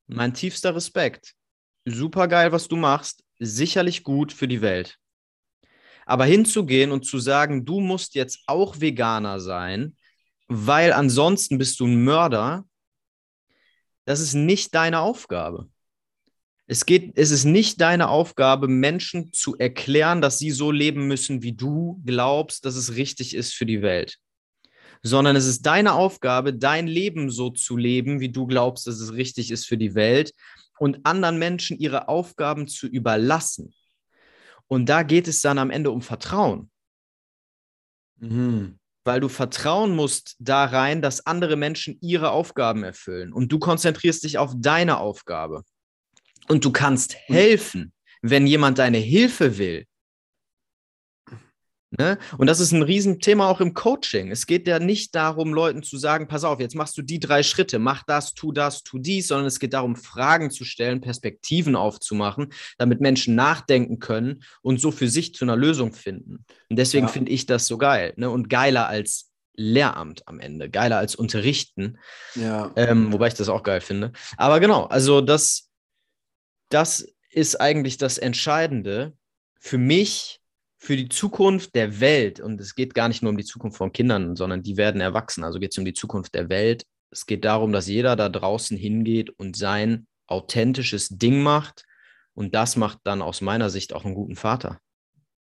Mein tiefster Respekt. Super geil, was du machst. Sicherlich gut für die Welt. Aber hinzugehen und zu sagen, du musst jetzt auch Veganer sein, weil ansonsten bist du ein Mörder, das ist nicht deine Aufgabe. Es geht, es ist nicht deine Aufgabe, Menschen zu erklären, dass sie so leben müssen, wie du glaubst, dass es richtig ist für die Welt. Sondern es ist deine Aufgabe, dein Leben so zu leben, wie du glaubst, dass es richtig ist für die Welt und anderen Menschen ihre Aufgaben zu überlassen. Und da geht es dann am Ende um Vertrauen. Mhm. Weil du vertrauen musst da rein, dass andere Menschen ihre Aufgaben erfüllen. Und du konzentrierst dich auf deine Aufgabe. Und du kannst helfen, wenn jemand deine Hilfe will. Ne? Und das ist ein Riesenthema auch im Coaching. Es geht ja nicht darum, Leuten zu sagen, pass auf, jetzt machst du die drei Schritte, mach das, tu das, tu dies, sondern es geht darum, Fragen zu stellen, Perspektiven aufzumachen, damit Menschen nachdenken können und so für sich zu einer Lösung finden. Und deswegen ja. finde ich das so geil ne? und geiler als Lehramt am Ende, geiler als Unterrichten. Ja. Ähm, wobei ich das auch geil finde. Aber genau, also das, das ist eigentlich das Entscheidende für mich für die Zukunft der Welt, und es geht gar nicht nur um die Zukunft von Kindern, sondern die werden erwachsen, also geht es um die Zukunft der Welt. Es geht darum, dass jeder da draußen hingeht und sein authentisches Ding macht. Und das macht dann aus meiner Sicht auch einen guten Vater.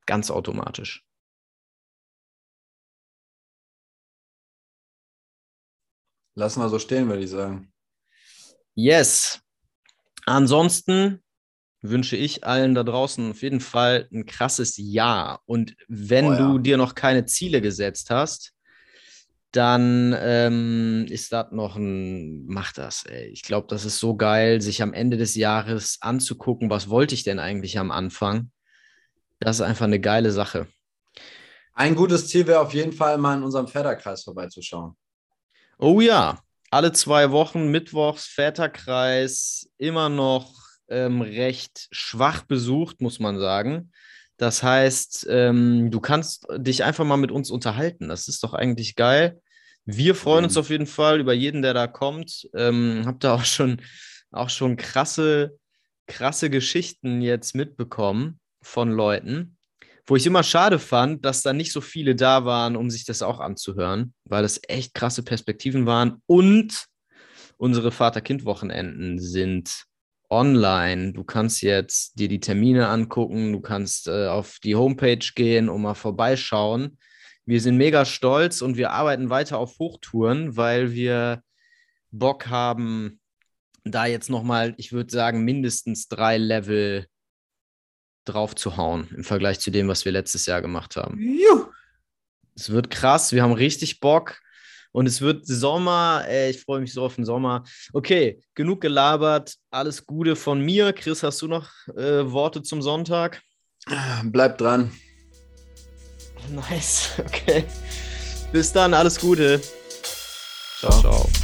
Ganz automatisch. Lassen wir so stehen, würde ich sagen. Yes. Ansonsten wünsche ich allen da draußen auf jeden Fall ein krasses Jahr. Und wenn oh ja. du dir noch keine Ziele gesetzt hast, dann ähm, ist das noch ein, mach das, ey. Ich glaube, das ist so geil, sich am Ende des Jahres anzugucken, was wollte ich denn eigentlich am Anfang. Das ist einfach eine geile Sache. Ein gutes Ziel wäre auf jeden Fall mal in unserem Väterkreis vorbeizuschauen. Oh ja, alle zwei Wochen, Mittwochs, Väterkreis, immer noch ähm, recht schwach besucht, muss man sagen. Das heißt, ähm, du kannst dich einfach mal mit uns unterhalten. Das ist doch eigentlich geil. Wir freuen mhm. uns auf jeden Fall über jeden, der da kommt. Ähm, hab da auch schon, auch schon krasse, krasse Geschichten jetzt mitbekommen von Leuten, wo ich immer schade fand, dass da nicht so viele da waren, um sich das auch anzuhören, weil das echt krasse Perspektiven waren. Und unsere Vater-Kind-Wochenenden sind online. Du kannst jetzt dir die Termine angucken, du kannst äh, auf die Homepage gehen und mal vorbeischauen. Wir sind mega stolz und wir arbeiten weiter auf Hochtouren, weil wir Bock haben, da jetzt nochmal, ich würde sagen, mindestens drei Level drauf zu hauen im Vergleich zu dem, was wir letztes Jahr gemacht haben. Juh. Es wird krass, wir haben richtig Bock. Und es wird Sommer. Ey, ich freue mich so auf den Sommer. Okay, genug gelabert. Alles Gute von mir. Chris, hast du noch äh, Worte zum Sonntag? Bleib dran. *laughs* Nice. Okay. Bis dann. Alles Gute. ciao. ciao.